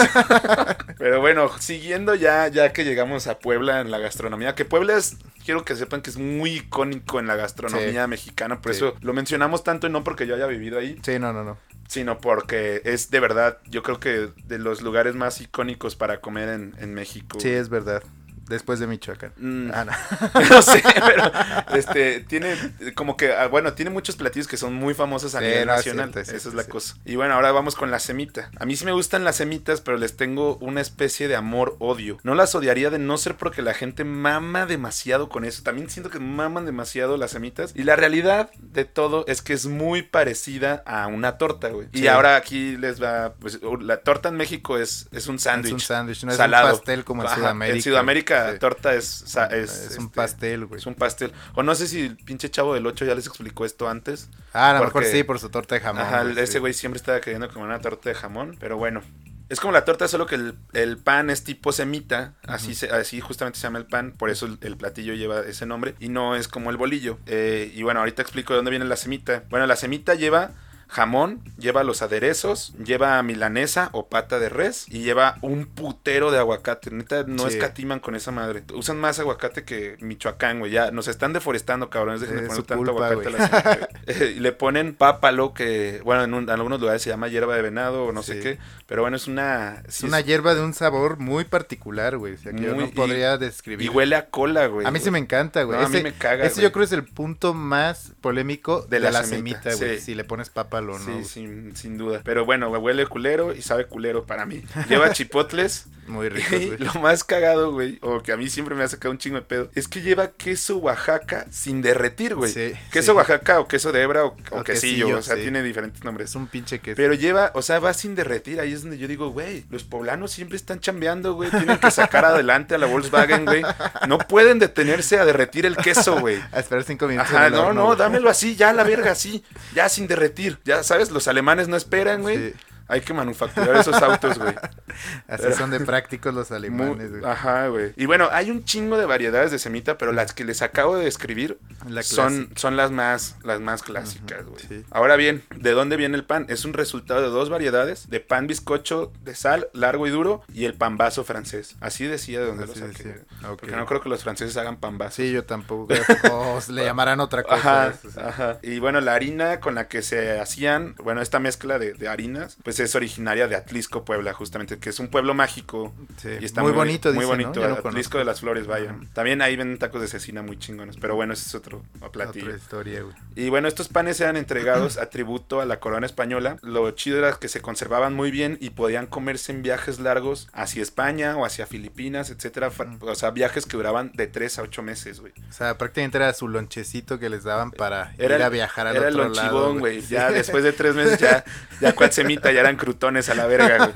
Pero bueno, siguiendo ya, ya que llegamos a Puebla en la gastronomía, que Puebla es, quiero que sepan que es muy icónico en la gastronomía Sí. mexicana, por Sí. eso lo mencionamos tanto y no porque yo haya vivido ahí, Sí, no, no, no. sino porque es de verdad, yo creo que de los lugares más icónicos para comer en, en México. Sí, es verdad. Después de Michoacán. Mm. Ah, no. no sé, pero este tiene como que ah, bueno, tiene muchos platillos que son muy famosos a Sí, nivel no, es nacional, cierto, es esa es la sí. cosa. Y bueno, ahora vamos con la semita. A mí sí me gustan las semitas, pero les tengo una especie de amor odio. No las odiaría de no ser porque la gente mama demasiado con eso. También siento que maman demasiado las semitas y la realidad de todo es que es muy parecida a una torta, güey. Y ahora aquí les va pues la torta en México es es un Es sándwich. un sándwich, no es salado. un pastel como en Ajá, Sudamérica. En Sudamérica, Sí. torta es, es, Es un este, pastel, güey. Es un pastel. O no sé si el pinche chavo del 8 ya les explicó esto antes. Ah, a lo mejor sí, por su torta de jamón. Ajá, güey, ese sí. güey siempre estaba queriendo comer una torta de jamón. Pero bueno. Es como la torta, solo que el, el pan es tipo semita. Así, se- así justamente se llama el pan. Por eso el, el platillo lleva ese nombre. Y no es como el bolillo. Eh, y bueno, ahorita explico de dónde viene la semita. Bueno, la semita lleva jamón, lleva los aderezos, lleva milanesa o pata de res y lleva un putero de aguacate. Neta, no Sí. escatiman con esa madre. Usan más aguacate que Michoacán, güey. Ya nos están deforestando, cabrones. Dejen de poner su tanto culpa, aguacate a la. Eh, y le ponen pápalo, que, bueno, en, un- en algunos lugares se llama hierba de venado o no sé qué. Pero bueno, es una. Es sí una hierba de un sabor muy particular, güey. O sea, que yo no podría y- describir. Y huele a cola, güey. A mí sí me encanta, güey. No, a mí me caga, Ese yo creo es el punto más polémico de, De la la, semita, güey. Si le pones pápalo no. Sí, sin, sin duda. Pero bueno, huele culero y sabe culero para mí. Lleva chipotles. Muy güey. lo más cagado, güey, o que a mí siempre me ha sacado un chingo de pedo, es que lleva queso Oaxaca sin derretir, güey. Sí, queso sí. Oaxaca o queso de hebra o, o O quesillo, quesillo, o sea, sí. tiene diferentes nombres. Es un pinche queso. Pero lleva, o sea, va sin derretir. Ahí es donde yo digo, güey, los poblanos siempre están chambeando, güey. Tienen que sacar adelante a la Volkswagen, güey. No pueden detenerse a derretir el queso, güey. A esperar cinco minutos. Ajá, no, no, dámelo así, ya a la verga, así. Ya sin derretir. Ya, ¿sabes? Los alemanes no esperan, güey. Hay que manufacturar esos autos, güey. Así Pero- son de prácticos los alemanes, güey. Ajá, güey. Y bueno, hay un chingo de variedades de semita, pero las que les acabo de describir La son, son las más, las más clásicas, güey. sí. Ahora bien, ¿de dónde viene el pan? Es un resultado de dos variedades, de pan bizcocho de sal, largo y duro, y el pan vaso francés. Así decía de dónde Así lo saqué. Ok. Porque no creo que los franceses hagan pan vaso. Sí, yo tampoco. creo. O le llamarán otra cosa. Ajá, eso, sí. ajá. Y bueno, la harina con la que se hacían, bueno, esta mezcla de, de harinas, pues es originaria de Atlisco, Puebla, justamente, que es un pueblo mágico. Sí. Y está muy, muy, bonito, muy dice, bonito. ¿no? Atlisco de las Flores, vaya. También ahí venden tacos de cecina muy chingones, pero bueno, ese es otro platillo. Otra historia, güey. Y bueno, estos panes eran entregados a tributo a la corona española. Lo chido era que se conservaban muy bien y podían comerse en viajes largos hacia España o hacia Filipinas, etcétera. Mm. O sea, viajes que duraban de 3 a 8 meses, güey. O sea, prácticamente era su lonchecito que les daban para Era ir a el- viajar al Era el otro lado. lonchibón, güey. Ya después de tres meses ya, ya cual semita, ya eran crutones a la verga, güey.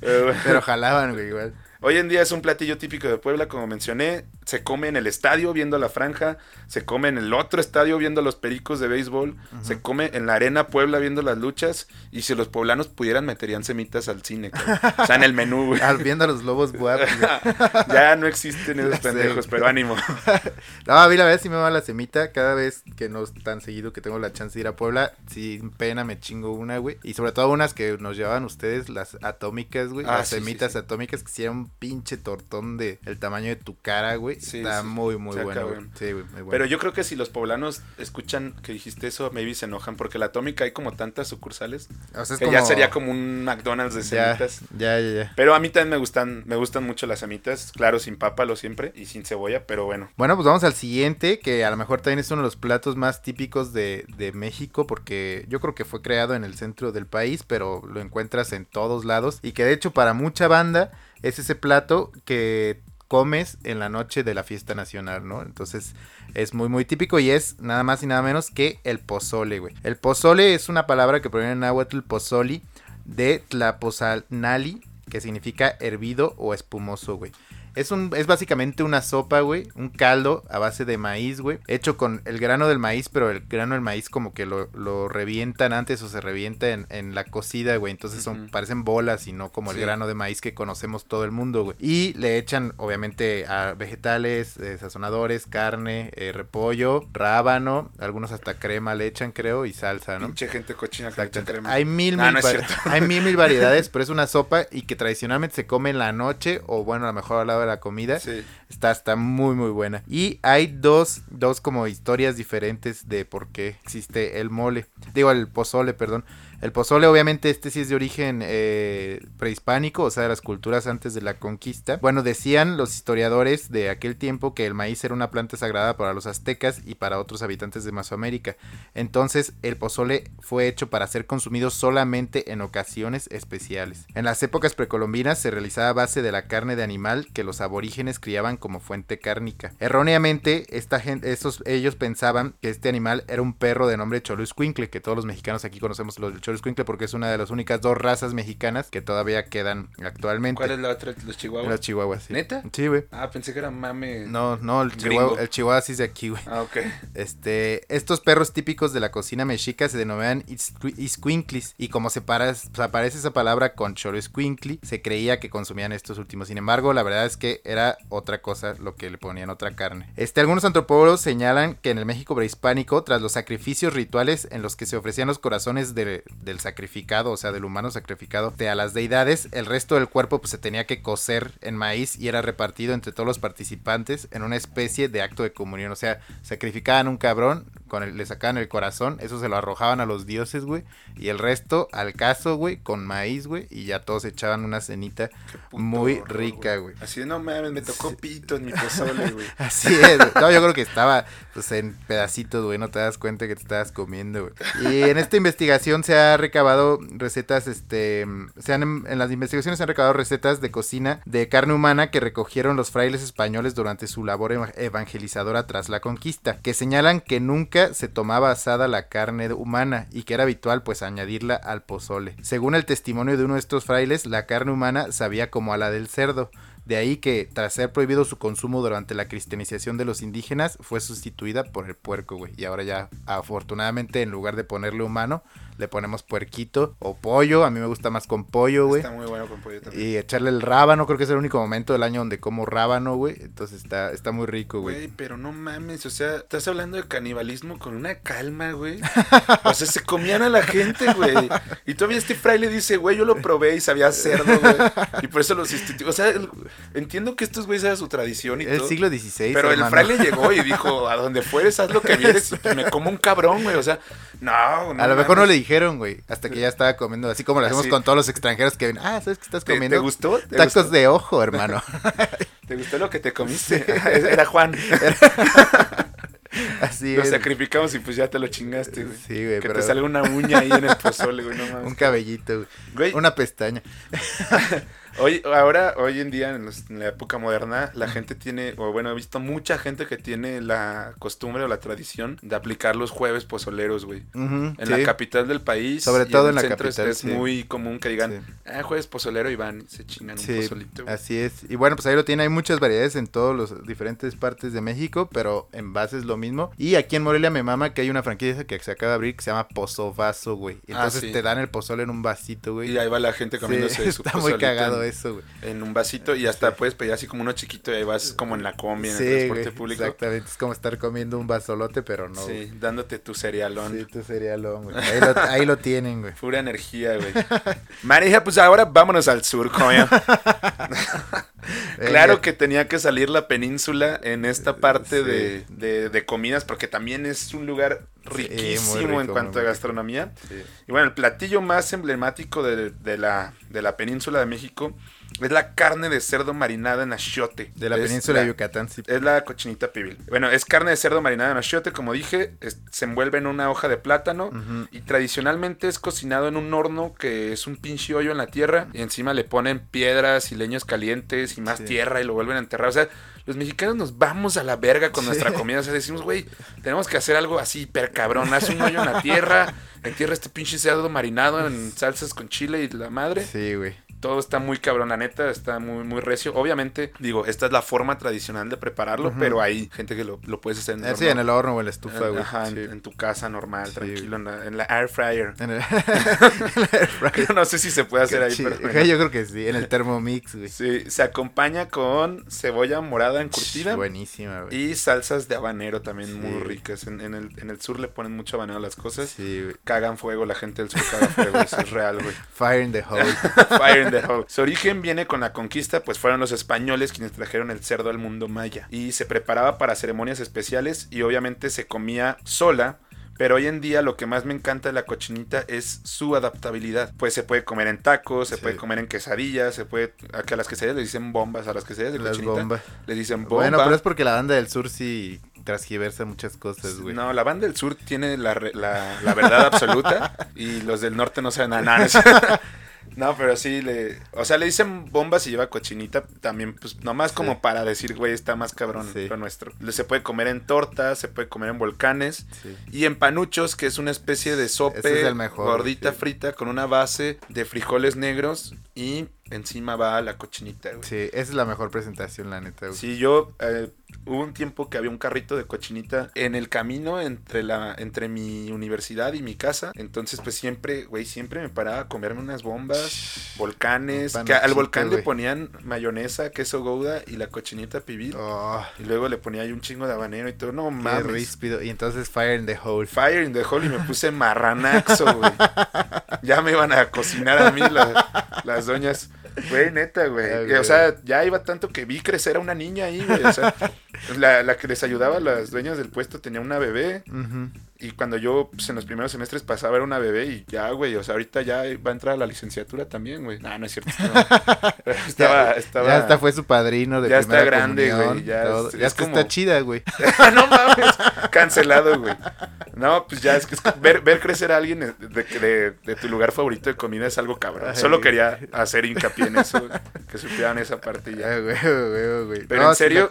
Pero, jalaban, güey, igual. Hoy en día es un platillo típico de Puebla, como mencioné. se come en el estadio viendo la franja, se come en el otro estadio viendo los pericos de béisbol, se come en la arena Puebla viendo las luchas, y si los poblanos pudieran meterían semitas al cine, o sea, en el menú, güey. Ah, viendo a los lobos guapos. ya no existen esos pendejos, pero ánimo. No, a mí la verdad sí me va la semita. Cada vez que no es tan seguido que tengo la chance de ir a Puebla, sin pena me chingo una, güey. Y sobre todo unas que nos llevaban ustedes, las atómicas, güey. Ah, las sí, semitas sí. atómicas que un pinche tortón de el tamaño de tu cara, güey. Sí, Está sí. muy, muy bueno, güey. Sí, güey, muy bueno. Pero yo creo que si los poblanos escuchan que dijiste eso, maybe se enojan, porque la atómica hay como tantas sucursales, O sea, que ya sería como un McDonald's de Ya, semitas. ya, ya, ya. Pero a mí también me gustan, me gustan mucho las semitas, claro, sin pápalo siempre y sin cebolla, pero bueno. Bueno, pues vamos al siguiente, que a lo mejor también es uno de los platos más típicos de, de México, porque yo creo que fue creado en el centro del país, pero lo encuentras en todos lados, y que de hecho para mucha banda es ese plato que comes en la noche de la fiesta nacional, ¿no? Entonces es muy muy típico y es nada más y nada menos que el pozole, güey. El pozole es una palabra que proviene en náhuatl pozoli de tlapozalnali, que significa hervido o espumoso, güey. Es, un, es básicamente una sopa, güey. Un caldo a base de maíz, güey. Hecho con el grano del maíz, pero el grano del maíz como que lo, lo revientan antes o se revienta en, en la cocida, güey. Entonces son, parecen bolas y no como el grano de maíz que conocemos todo el mundo, güey. Y le echan, obviamente, a vegetales, eh, sazonadores, carne, eh, repollo, rábano. Algunos hasta crema le echan, creo, y salsa, ¿no? Pinche gente cochina que le echa crema. Hay mil, Ah, mil, no hay mil, mil variedades, pero es una sopa y que tradicionalmente se come en la noche o bueno, a lo mejor al lado la comida. Sí. Está, está muy, muy buena. Y hay dos, dos como historias diferentes de por qué existe el mole. Digo, el pozole, perdón. El pozole, obviamente, este sí es de origen eh, prehispánico, o sea, de las culturas antes de la conquista. Bueno, decían los historiadores de aquel tiempo que el maíz era una planta sagrada para los aztecas y para otros habitantes de Mesoamérica. Entonces, el pozole fue hecho para ser consumido solamente en ocasiones especiales. En las épocas precolombinas se realizaba a base de la carne de animal que los aborígenes criaban como fuente cárnica. Erróneamente, esta gente, ellos pensaban que este animal era un perro de nombre Choloscuincle, que todos los mexicanos aquí conocemos lo del Choloscuincle porque es una de las únicas dos razas mexicanas que todavía quedan actualmente. ¿Cuál es la otra? ¿Los chihuahuas? Los chihuahuas, sí. ¿Neta? Sí, güey. Ah, pensé que era mame. No, no, el chihuahua, el chihuahua sí es de aquí, güey. Ah, ok. Este, estos perros típicos de la cocina mexica se denominan isqui- iscuinclis y como se, para- se aparece esa palabra con choroescuincli, se creía que consumían estos últimos. Sin embargo, la verdad es que era otra cosa lo que le ponían otra carne. Este, algunos antropólogos señalan que en el México prehispánico, tras los sacrificios rituales en los que se ofrecían los corazones de- del sacrificado, o sea, del humano sacrificado, de a las deidades, el resto del cuerpo pues, se tenía que cocer en maíz y era repartido entre todos los participantes en una especie de acto de comunión. O sea, sacrificaban un cabrón, con el- le sacaban el corazón, eso se lo arrojaban a los dioses, güey, y el resto al caso, güey, con maíz, güey, y ya todos echaban una cenita muy horror, rica, güey. Así de, no mames, me tocó pito en mi pozole, güey. Así es, güey. no, yo creo que estaba pues en pedacitos, güey, no te das cuenta que te estabas comiendo, güey. Y en esta investigación se ha recabado recetas, este, se han, en las investigaciones se han recabado recetas de cocina de carne humana que recogieron los frailes españoles durante su labor eva- evangelizadora tras la conquista, que señalan que nunca se tomaba asada la carne humana y que era habitual pues añadirla al pozole. Según el testimonio de uno de estos frailes, la carne humana sabía como a la del cerdo. De ahí que, tras ser prohibido su consumo durante la cristianización de los indígenas, fue sustituida por el puerco, güey. Y ahora ya, afortunadamente, en lugar de ponerle humano, le ponemos puerquito o pollo. A mí me gusta más con pollo, güey. Está muy bueno con pollo también. Y echarle el rábano, creo que es el único momento del año donde como rábano, güey. Entonces está, está muy rico, güey. Güey, pero no mames, o sea, estás hablando de canibalismo con una calma, güey. O sea, se comían a la gente, güey. Y todavía este fraile dice, güey, yo lo probé y sabía cerdo, güey. Y por eso lo sustituyó. O sea, el- entiendo que estos güeyes era su tradición y El todo. siglo XVI. Pero el fraile llegó y dijo, a donde fueres, haz lo que vieres. y Me como un cabrón, güey. O sea, no, no A lo mejor no le dijeron, güey, hasta que ya estaba comiendo, así como lo hacemos Así. con todos los extranjeros que ven, ah, ¿sabes qué estás ¿Te, comiendo? te gustó? ¿Te Tacos gustó? de ojo, hermano. ¿Te gustó lo que te comiste? Era Juan. Así Lo es. sacrificamos y pues ya te lo chingaste, güey. Sí, güey, Que pero- te salga una uña ahí en el pozole, güey, no mames. Un cabellito, güey. Güey, Una pestaña. Hoy, ahora, hoy en día, en, los- en la época moderna, la gente tiene, o bueno, he visto mucha gente que tiene la costumbre o la tradición de aplicar los jueves pozoleros, güey. En sí. la capital del país. Sobre todo el en la centro capital, Es, sí. muy común que digan, Sí. ah, jueves pozolero y van, se chingan un pozolito. así es. Y bueno, pues ahí lo tiene. Hay muchas variedades en todas las diferentes partes de México, pero en base es lo mismo. Y aquí en Morelia me mama que hay una franquicia que se acaba de abrir que se llama Pozo Vaso, güey. Ah, Entonces te dan el pozole en un vasito, güey. Y ahí va la gente comiéndose su está muy cagado eso, güey. en un vasito y hasta puedes pedir así como uno chiquito y ahí vas como en la combi, en Sí, el transporte güey, público. Exactamente, es como estar comiendo un vasolote, pero no. güey. Sí, dándote tu cerealón. Sí, tu cerealón, güey. Ahí lo, ahí lo tienen, güey. Pura energía, güey. Marija, pues ahora vámonos al sur, coño. Claro Venga. que tenía que salir la península en esta parte Sí. de, de- de comidas, porque también es un lugar riquísimo rico, en cuanto a gastronomía. Sí. Y bueno, el platillo más emblemático de, de la, de la península de México es la carne de cerdo marinada en achiote. De la Es península la- de Yucatán, sí. es la cochinita pibil. Bueno, es carne de cerdo marinada en achiote, como dije, es- se envuelve en una hoja de plátano y tradicionalmente es cocinado en un horno que es un pinche hoyo en la tierra y encima le ponen piedras y leños calientes y más Sí. tierra y lo vuelven a enterrar. O sea, los mexicanos nos vamos a la verga con Sí. nuestra comida. O sea, decimos, güey, tenemos que hacer algo así hiper cabrón. Haz un hoyo en la tierra, entierra este pinche cerdo marinado en salsas con chile y la madre Sí, güey. Todo está muy cabrón, la neta, está muy, muy recio. Obviamente, digo, esta es la forma tradicional de prepararlo, pero hay gente que lo, lo puedes hacer en el Eh, Sí, horno. en el horno o en la estufa, güey. Ajá, en, Sí. en tu casa normal, Sí, tranquilo, en la, en la air fryer. En el, en air fryer. no sé si se puede hacer ahí, pero Yo creo que sí, en el Thermomix, güey. Sí, se acompaña con cebolla morada encurtida Buenísima, güey. y salsas de habanero también muy ricas. En, en el, en el sur le ponen mucho habanero a las cosas. Sí, güey. Cagan fuego, la gente del sur caga fuego, eso es real, güey. Fire in the hole. Fire in Su origen viene con la conquista, pues fueron los españoles quienes trajeron el cerdo al mundo maya. Y se preparaba para ceremonias especiales y obviamente se comía sola. Pero hoy en día lo que más me encanta de la cochinita es su adaptabilidad. Pues se puede comer en tacos, se Sí. puede comer en quesadillas, se puede... A que a las quesadillas les dicen bombas, a las quesadillas de Las cochinita bombas. les dicen bomba. Bueno, pero es porque la banda del sur sí transgiversa muchas cosas, güey. No, la banda del sur tiene la, la verdad absoluta y los del norte no saben nada. no pero sí, le, o sea, le dicen bombas y lleva cochinita también, pues nomás como Sí. para decir, güey, está más cabrón Sí. lo nuestro. Se puede comer en tortas, se puede comer en volcanes Sí. y en panuchos, que es una especie de sope es el mejor, gordita frita con una base de frijoles negros y encima va la cochinita, güey. Sí, esa es la mejor presentación, la neta, güey. Sí, yo eh, hubo un tiempo que había un carrito de cochinita en el camino entre la entre mi universidad y mi casa. Entonces, pues siempre, güey, siempre me paraba a comerme unas bombas, volcanes, que al volcán le ponían mayonesa, queso gouda y la cochinita pibil. Oh, Y luego le ponía ahí un chingo de habanero y todo. No qué mames. ríspido. Y entonces Fire in the hole. Fire in the hole y me puse marranaxo, güey. Ya me iban a cocinar a mí la- las doñas. Güey, neta, güey. Ah, güey. O sea, ya iba tanto que vi crecer a una niña ahí, güey. O sea, la, la que les ayudaba a las dueñas del puesto tenía una bebé. Y cuando yo, pues, en los primeros semestres pasaba era una bebé y ya, güey. O sea, ahorita ya va a entrar a la licenciatura también, güey. No, no es cierto. Estaba, estaba, ya, estaba- ya hasta fue su padrino de ya está grande, güey, ya todo. es- ya es como- está chida, güey. no mames, cancelado, güey. No, pues ya es que es ver, ver crecer a alguien de, de- de tu lugar favorito de comida es algo cabrón. Ay. Solo quería hacer hincapié en eso, güey, que supieran esa parte ya. Ah, güey, güey, güey. Pero No, en serio,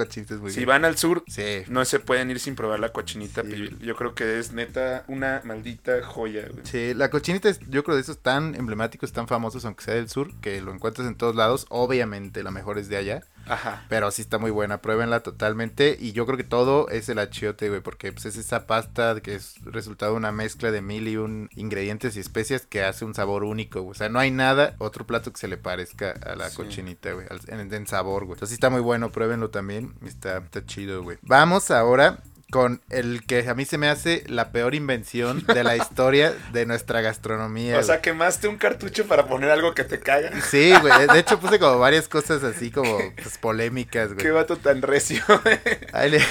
Si van al sur, Sí. no se pueden ir sin probar la cochinita Sí. pibil. Yo creo que es neta una maldita joya, güey. Sí, la cochinita es, yo creo de esos tan emblemáticos, tan famosos, aunque sea del sur, que lo encuentras en todos lados. Obviamente la mejor es de allá, Ajá. pero sí está muy buena, pruébenla totalmente. Y yo creo que todo es el achiote, güey, porque pues, es esa pasta que es resultado de una mezcla de mil y un ingredientes y especias que hace un sabor único, güey. O sea, no hay nada, otro plato que se le parezca a la Sí. cochinita, güey, en sabor, güey. Entonces sí está muy bueno, pruébenlo también, está, está chido, güey. Vamos ahora con el que a mí se me hace la peor invención de la historia de nuestra gastronomía. O sea, quemaste un cartucho para poner algo que te caga. Sí, güey. De hecho puse como varias cosas así como pues, polémicas, Qué güey. vato tan recio, güey. Ahí, le-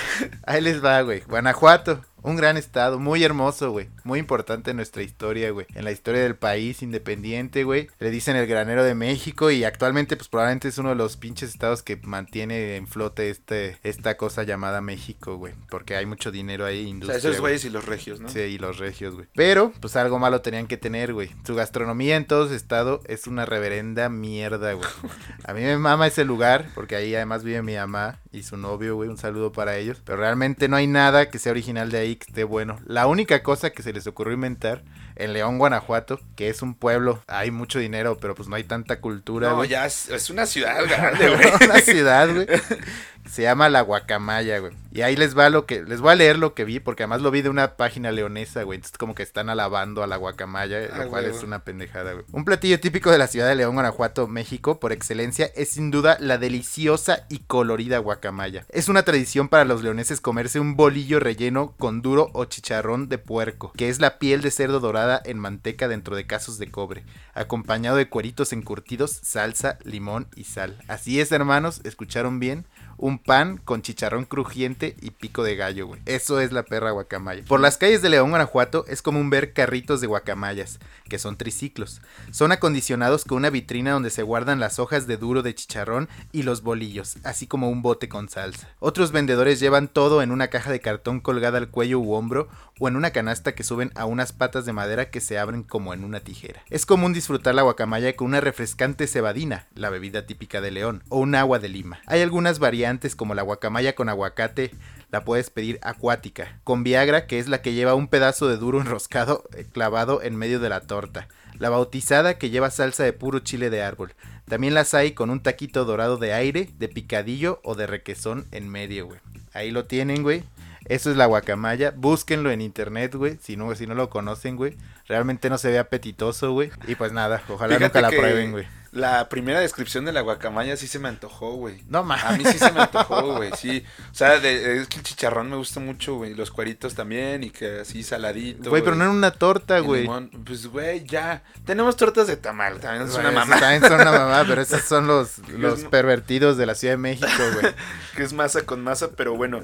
ahí les va, güey. Guanajuato, un gran estado, muy hermoso, güey. muy importante en nuestra historia, güey. En la historia del país independiente, güey. Le dicen el granero de México y actualmente, pues probablemente es uno de los pinches estados que mantiene en flote este, esta cosa llamada México, güey. Porque hay mucho dinero ahí, O sea, industria. esos güey. güeyes y los regios, ¿no? Sí, y los regios, güey. Pero, pues algo malo tenían que tener, güey. Su gastronomía en todo su estado es una reverenda mierda, güey. A mí me mama ese lugar, porque ahí además vive mi mamá y su novio, güey. Un saludo para ellos. Pero realmente no hay nada que sea original de ahí que esté bueno. La única cosa que se les ocurrió inventar en León, Guanajuato, que es un pueblo, hay mucho dinero, pero pues no hay tanta cultura, No, ya es, es una ciudad grande, güey. una ciudad, güey. Se llama La Guacamaya, güey. Y ahí les va lo que, les voy a leer lo que vi, porque además lo vi de una página leonesa, güey. Entonces como que están alabando a la guacamaya, Ah, lo cual huevo. es una pendejada, güey. Un platillo típico de la ciudad de León, Guanajuato, México, por excelencia, es sin duda la deliciosa y colorida guacamaya. Es una tradición para los leoneses comerse un bolillo relleno con duro o chicharrón de puerco, que es la piel de cerdo dorada en manteca dentro de casos de cobre, acompañado de cueritos encurtidos, salsa, limón y sal. Así es, hermanos, escucharon bien un pan con chicharrón crujiente y pico de gallo, güey. Eso es la perra guacamaya. Por las calles de León, Guanajuato, es común ver carritos de guacamayas, que son triciclos. Son acondicionados con una vitrina donde se guardan las hojas de duro de chicharrón y los bolillos, así como un bote con salsa. Otros vendedores llevan todo en una caja de cartón colgada al cuello u hombro o en una canasta que suben a unas patas de madera que se abren como en una tijera. Es común disfrutar la guacamaya con una refrescante cebadina, la bebida típica de León, o un agua de lima. Hay algunas variantes como la guacamaya con aguacate, la puedes pedir acuática, con Viagra, que es la que lleva un pedazo de duro enroscado eh, clavado en medio de la torta. La bautizada que lleva salsa de puro chile de árbol. También las hay con un taquito dorado de aire, de picadillo o de requesón en medio, güey. Ahí lo tienen, güey. Eso es la guacamaya. Búsquenlo en internet, güey. Si no, si no lo conocen, güey. Realmente no se ve apetitoso, güey. Y pues nada, ojalá Fíjate nunca la que prueben, güey. La primera descripción de la guacamaya sí se me antojó, güey. No A mames. mí sí se me antojó, güey, sí. O sea, de- es que el chicharrón me gusta mucho, güey. Los cueritos también y que así saladito. Güey, pero no en una torta, güey. Pues, güey, ya. Tenemos tortas de tamal, también es una mamá. También son una mamá, pero esos son los, los pervertidos de la Ciudad de México, güey. Que es masa con masa, pero bueno.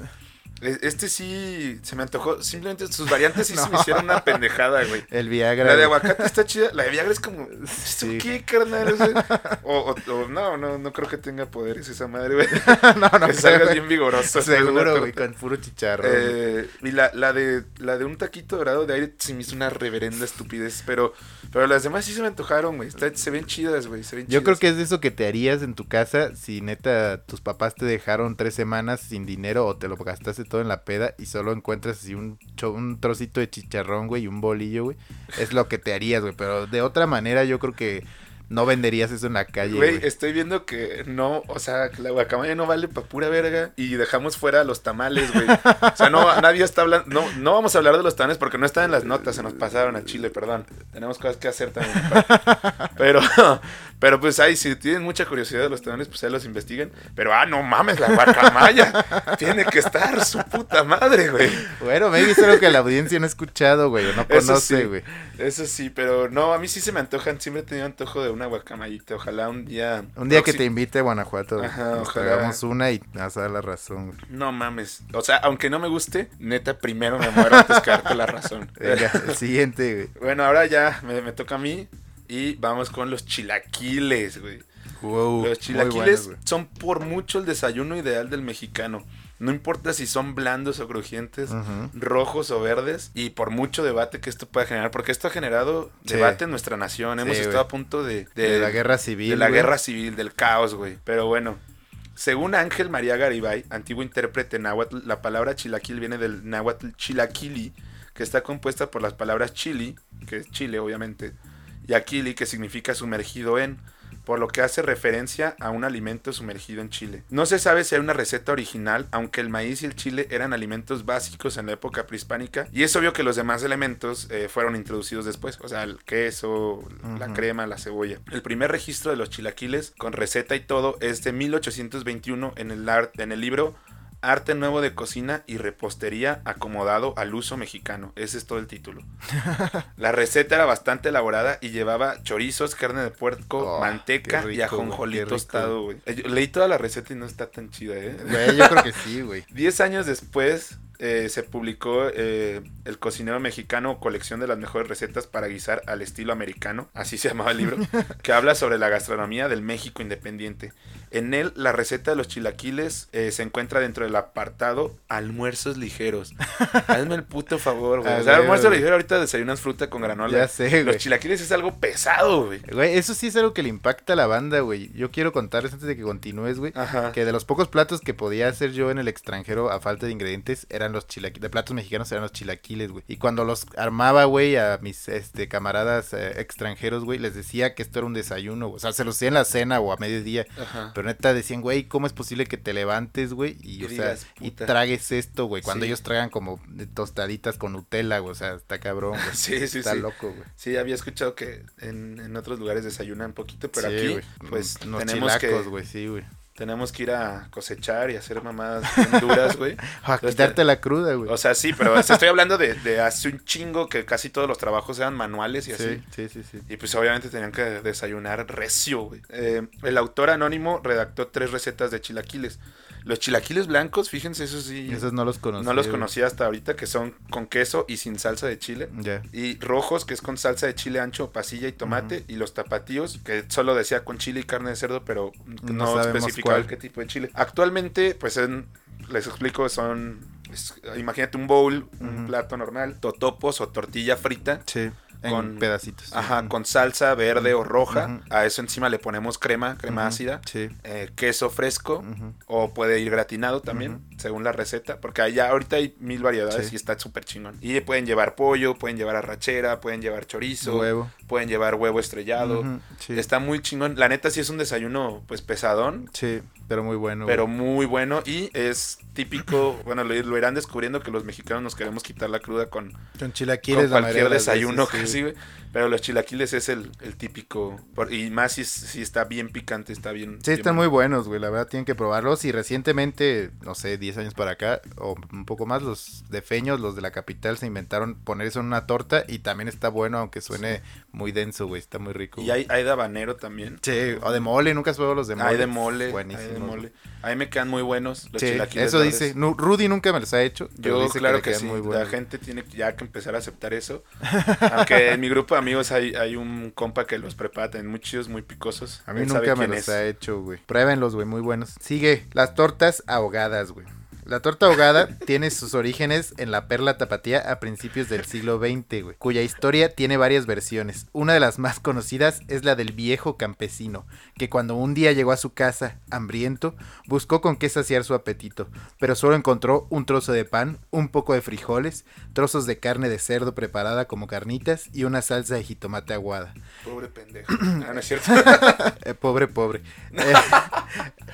E- Este sí se me antojó. Simplemente sus variantes sí se me hicieron una pendejada, güey. El Viagra. La de aguacate está chida. La de Viagra es como. ¿Esto Sí. qué, carnal? O, sea, o- o- o no, no, no creo que tenga poderes esa madre, güey. no, no, que salgas bien vigoroso. Seguro, güey, con puro chicharrón. güey. Eh, y la, la de la de un taquito dorado de aire se me hizo una reverenda estupidez, pero pero las demás sí se me antojaron, güey. Se ven chidas, güey. Se ven Yo creo que es de eso que te harías en tu casa si neta tus papás te dejaron tres semanas sin dinero o te lo gastaste todo en la peda y solo encuentras así un, cho- un trocito de chicharrón, güey, y un bolillo, güey. Es lo que te harías, güey. Pero de otra manera yo creo que no venderías eso en la calle, Güey, güey. estoy viendo que no, o sea, que la guacamaya no vale pa' pura verga y dejamos fuera los tamales, güey. O sea, no, nadie está hablando, no, no vamos a hablar de los tamales porque no están en las notas, se nos pasaron a Chile, perdón. Tenemos cosas que hacer también. Pero, pero pues ahí, si tienen mucha curiosidad de los tamales, pues ahí los investiguen. Pero, ah, no mames, la guacamaya tiene que estar su puta madre, güey. Bueno, maybe es algo que la audiencia no ha escuchado, güey, no Eso conoce, sí. güey. Eso sí, pero no, a mí sí se me antojan, siempre he tenido antojo de una guacamayita. Ojalá un día. Un día que te invite a Guanajuato, Ajá, nos hagamos una y me vas a dar la razón. No mames. O sea, aunque no me guste, neta, primero me muero antes que darte la razón. Venga, el siguiente, güey. Bueno, ahora ya me, me toca a mí. Y vamos con los chilaquiles, güey. Wow, Los chilaquiles son por mucho el desayuno ideal del mexicano. No importa si son blandos o crujientes, rojos o verdes, y por mucho debate que esto pueda generar, porque esto ha generado Sí. debate en nuestra nación. Hemos Sí, estado a punto de, De, la guerra civil. de la guerra civil, del caos, güey. Pero bueno, según Ángel María Garibay, antiguo intérprete náhuatl, la palabra chilaquil viene del náhuatl chilaquili, que está compuesta por las palabras chili, que es chile, obviamente, y aquili, que significa sumergido en, por lo que hace referencia a un alimento sumergido en chile. No se sabe si hay una receta original, aunque el maíz y el chile eran alimentos básicos en la época prehispánica, y es obvio que los demás elementos eh, fueron introducidos después, o sea, el queso, la crema, la cebolla. El primer registro de los chilaquiles, con receta y todo, es de 1821 en el, en el libro Arte Nuevo de Cocina y Repostería acomodado al uso mexicano. Ese es todo el título. La receta era bastante elaborada y llevaba chorizos, carne de puerco, Oh, manteca y ajonjolí tostado, güey. Leí toda la receta y no está tan chida, ¿eh? Güey, yo creo que sí, güey. Diez años después, eh, se publicó eh, El cocinero mexicano, colección de las mejores recetas para guisar al estilo americano, así se llamaba el libro, que habla sobre la gastronomía del México independiente. En él, la receta de los chilaquiles eh, se encuentra dentro del apartado almuerzos ligeros. Hazme el puto favor, güey. O sea, almuerzo ligero ahorita desayunas fruta con granola. Ya sé, Los güey. chilaquiles es algo pesado, güey. Güey, eso sí es algo que le impacta a la banda, güey. Yo quiero contarles antes de que continúes, güey. Ajá. Que de los pocos platos que podía hacer yo en el extranjero a falta de ingredientes eran los chilaquiles. De platos mexicanos eran los chilaquiles, güey. Y cuando los armaba, güey, a mis este, camaradas eh, extranjeros, güey, les decía que esto era un desayuno. güey. O sea, se los hacía en la cena o a mediodía. Ajá. Pero neta decían, güey, ¿cómo es posible que te levantes, güey? Y, o sea, y tragues esto, güey. Cuando Sí. ellos tragan como tostaditas con Nutella, güey. O sea, está cabrón, güey. Sí, sí, está sí. loco, güey. Sí, había escuchado que en, en otros lugares desayunan poquito, pero Sí, aquí, güey. pues, Unos tenemos chilacos, que, güey, sí, güey. Tenemos que ir a cosechar y hacer mamadas duras, güey. A quitarte la cruda, güey. O sea, sí, pero estoy hablando de, de hace un chingo que casi todos los trabajos eran manuales y así. Sí, sí, sí, sí. Y pues obviamente tenían que desayunar recio, güey. Eh, el autor anónimo redactó tres recetas de chilaquiles. Los chilaquiles blancos, fíjense, eso sí. Esos no los conocí. no los conocía hasta ahorita, que son con queso y sin salsa de chile. Ya. Y rojos, que es con salsa de chile ancho, pasilla y tomate. Y los tapatíos, que solo decía con chile y carne de cerdo, pero No especificaba cuál. qué tipo de chile. Actualmente, pues en- les explico, son... imagínate un bowl, un plato normal, totopos o tortilla frita. Sí. En Con- pedacitos. sí. Ajá, con salsa verde o roja. A eso encima le ponemos crema, crema ácida. Sí. eh, queso fresco. O puede ir gratinado también, según la receta. Porque allá ahorita hay mil variedades Sí. y está súper chingón. Y pueden llevar pollo, pueden llevar arrachera, pueden llevar chorizo, Huevo. pueden llevar huevo estrellado. Sí. Está muy chingón. La neta sí es un desayuno pues pesadón, Sí, pero muy bueno. pero güey. muy bueno. Y es típico, bueno, lo, lo irán descubriendo que los mexicanos nos queremos quitar la cruda con, Con chilaquiles. con cualquier desayuno veces, casi, güey. Pero los chilaquiles es el, el típico. por- y más si, si está bien picante, está bien. Sí, bien están bueno. muy buenos, güey. La verdad tienen que probarlos. Y recientemente, no sé, 10 años para acá, o un poco más, los de Feños, los de la capital, se inventaron poner eso en una torta. Y también está bueno, aunque suene muy denso, güey. Está muy rico. Y hay, hay de habanero también. Sí, o de mole. Nunca has probado los de mole. Hay de mole. Buenísimos. Hay de mole. A mí me quedan muy buenos los Sí, chilaquiles eso dice. Rudy nunca me los ha hecho. Yo, dice claro que, quedan sí. muy la gente tiene que- ya que empezar a aceptar eso. Aunque en mi grupo amigos hay, hay un compa que los prepara también muy chidos, muy picosos. A mí Él nunca me los es. ha hecho, güey. Pruébenlos, güey, muy buenos. Sigue, las tortas ahogadas, güey. La torta ahogada tiene sus orígenes en la perla tapatía a principios del siglo XX, güey, cuya historia tiene varias versiones. Una de las más conocidas es la del viejo campesino, que cuando un día llegó a su casa, hambriento, buscó con qué saciar su apetito, pero solo encontró un trozo de pan, un poco de frijoles, trozos de carne de cerdo preparada como carnitas y una salsa de jitomate aguada. Pobre pendejo. Ah, no es cierto. Eh, pobre, pobre. Eh,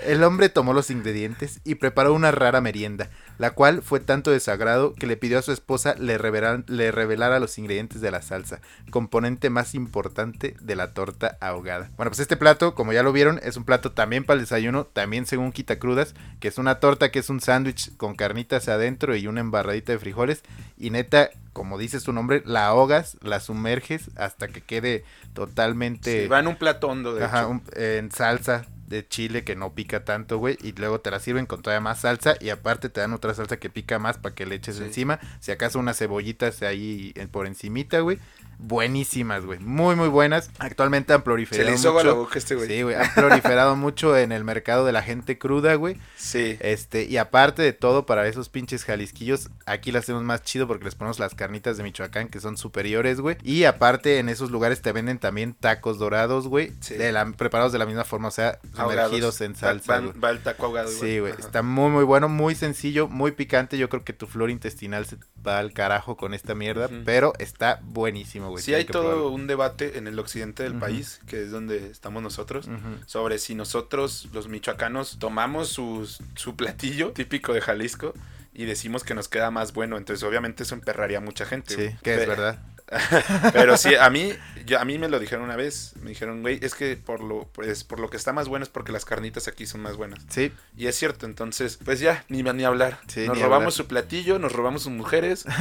el hombre tomó los ingredientes y preparó una rara merienda, la cual fue tanto de su agrado que le pidió a su esposa le, revelan- le revelara los ingredientes de la salsa, componente más importante de la torta ahogada. Bueno, pues este plato, como ya lo vieron, es un plato también para el desayuno, también según quita crudas, que es una torta que es un sándwich con carnitas adentro y una embarradita de frijoles. Y neta, como dice su nombre, la ahogas, la sumerges hasta que quede totalmente... Sí, va en un plato hondo, de Ajá, hecho. un- en salsa de chile que no pica tanto, güey. Y luego te la sirven con todavía más salsa. Y aparte te dan otra salsa que pica más para que le eches Sí. encima. Si acaso unas cebollitas ahí en- por encimita, güey. Buenísimas, güey. Muy, muy buenas. Actualmente han Se proliferado le hizo a la mucho. boca este güey. Sí, güey. Han proliferado mucho en el mercado de la gente cruda, güey. Sí. Este, y aparte de todo, para esos pinches jalisquillos, aquí las hacemos más chido porque les ponemos las carnitas de Michoacán que son superiores, güey. Y aparte, en esos lugares te venden también tacos dorados, güey. Sí. de la- preparados de la misma forma, o sea, sumergidos en Va- salsa. güey. Va, el taco ahogado. Sí, güey. Está muy, muy bueno, muy sencillo, muy picante. Yo creo que tu flor intestinal se va al carajo con esta mierda, pero está buenísimo, güey. Sí, hay todo un debate en el occidente del país, que es donde estamos nosotros, sobre si nosotros, los michoacanos, tomamos sus- su platillo típico de Jalisco y decimos que nos queda más bueno. Entonces, obviamente, eso emperraría a mucha gente. Sí, que es verdad. Pero sí, a mí, yo, a mí me lo dijeron una vez. Me dijeron, güey, es que por lo, pues, por lo que está más bueno es porque las carnitas aquí son más buenas. Sí, Y es cierto, entonces, pues ya, ni, ni hablar. Sí, nos ni robamos hablar. su platillo, nos robamos sus mujeres.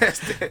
Este,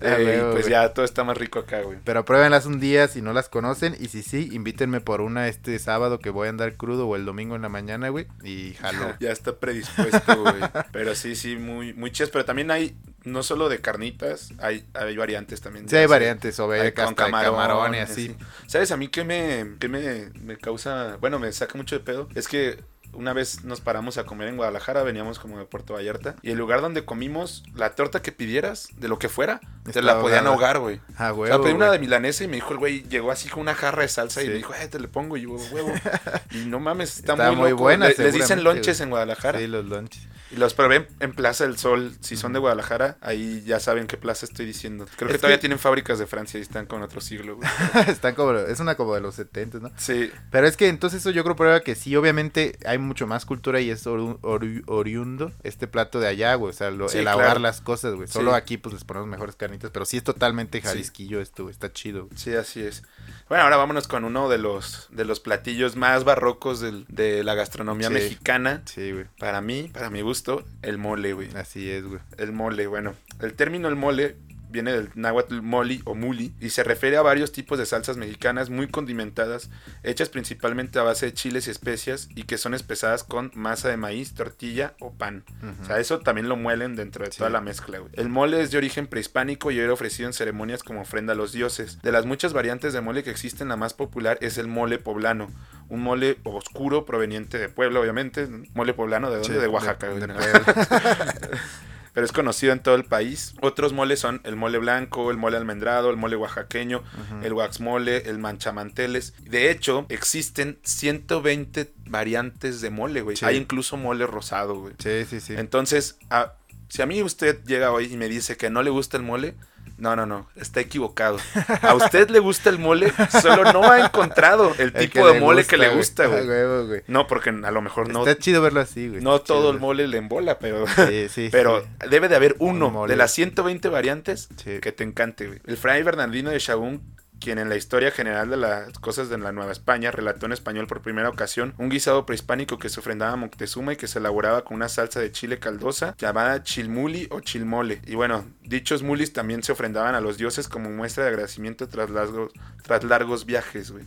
eh, y pues güey. ya todo está más rico acá, güey. pero pruébenlas un día si no las conocen. Y si sí, invítenme por una este sábado que voy a andar crudo o el domingo en la mañana, güey. Y jalo. Ya está predispuesto, güey. Pero sí, sí, muy, muy chidas. Pero también hay, no solo de carnitas, hay, hay variantes también. Sí, hay variantes, o hay con camarón, camarón y así. ¿Sabes? A mí que me, qué me, me causa, bueno, me saca mucho de pedo. Es que una vez nos paramos a comer en Guadalajara, veníamos como de Puerto Vallarta. Y el lugar donde comimos, la torta que pidieras, de lo que fuera, te la podían ahogar, güey. Ah, O güey. sea, pedí una de milanesa y me dijo el güey, llegó así con una jarra de salsa y me dijo, eh, te le pongo y yo, huevo. y no mames, está, Está muy, muy loco. buena, Le- Les dicen lonches en Guadalajara. Sí, los lunches. Y los probé en- Plaza del Sol. Si son de Guadalajara, ahí ya saben qué plaza estoy diciendo. Creo que todavía que- tienen fábricas de Francia y están con otro siglo, güey. Están como, es una como de los 70, ¿no? Sí, Pero es que entonces eso yo creo prueba que sí, obviamente hay mucho más cultura y es oriundo este plato de allá, güey. O sea, lo- Sí, el claro. ahogar las cosas, güey. Solo Sí. aquí pues les ponemos mejores carnitas, pero sí es totalmente Sí. jalisquillo esto, güey. Está chido. güey. sí, así es. Bueno, ahora vámonos con uno de los, de los platillos más barrocos del- de la gastronomía Sí. mexicana. Sí, güey. Para mí, para mi gusto, el mole, güey. Así es, güey. El mole, bueno. El término el mole viene del náhuatl moli o muli y se refiere a varios tipos de salsas mexicanas muy condimentadas, hechas principalmente a base de chiles y especias y que son espesadas con masa de maíz, tortilla o pan. O sea, eso también lo muelen dentro de Sí. toda la mezcla, güey. El mole es de origen prehispánico y era ofrecido en ceremonias como ofrenda a los dioses. De las muchas variantes de mole que existen, la más popular es el mole poblano. Un mole oscuro proveniente de Puebla, obviamente. Mole poblano, ¿de dónde? Sí, de Oaxaca, de- de. pero es conocido en todo el país. Otros moles son el mole blanco, el mole almendrado, el mole oaxaqueño, el guaxmole, el manchamanteles. De hecho, existen 120 variantes de mole, güey. Sí. Hay incluso mole rosado, güey. Sí, sí, sí. Entonces, a- si a mí usted llega hoy y me dice que no le gusta el mole, no, no, no, está equivocado. A usted le gusta el mole, solo no ha encontrado el tipo de mole que le gusta, güey. No, porque a lo mejor no, Está chido verlo así, güey. no todo el mole le embola, pero... Sí, sí, Pero sí. debe de haber uno Un de las 120 variantes que te encante, güey. El fray Bernardino de Sahagún, quien en la historia general de las cosas de la Nueva España relató en español por primera ocasión un guisado prehispánico que se ofrendaba a Moctezuma y que se elaboraba con una salsa de chile caldosa llamada chilmuli o chilmole. Y bueno, dichos mulis también se ofrendaban a los dioses como muestra de agradecimiento tras largos, tras largos viajes, güey.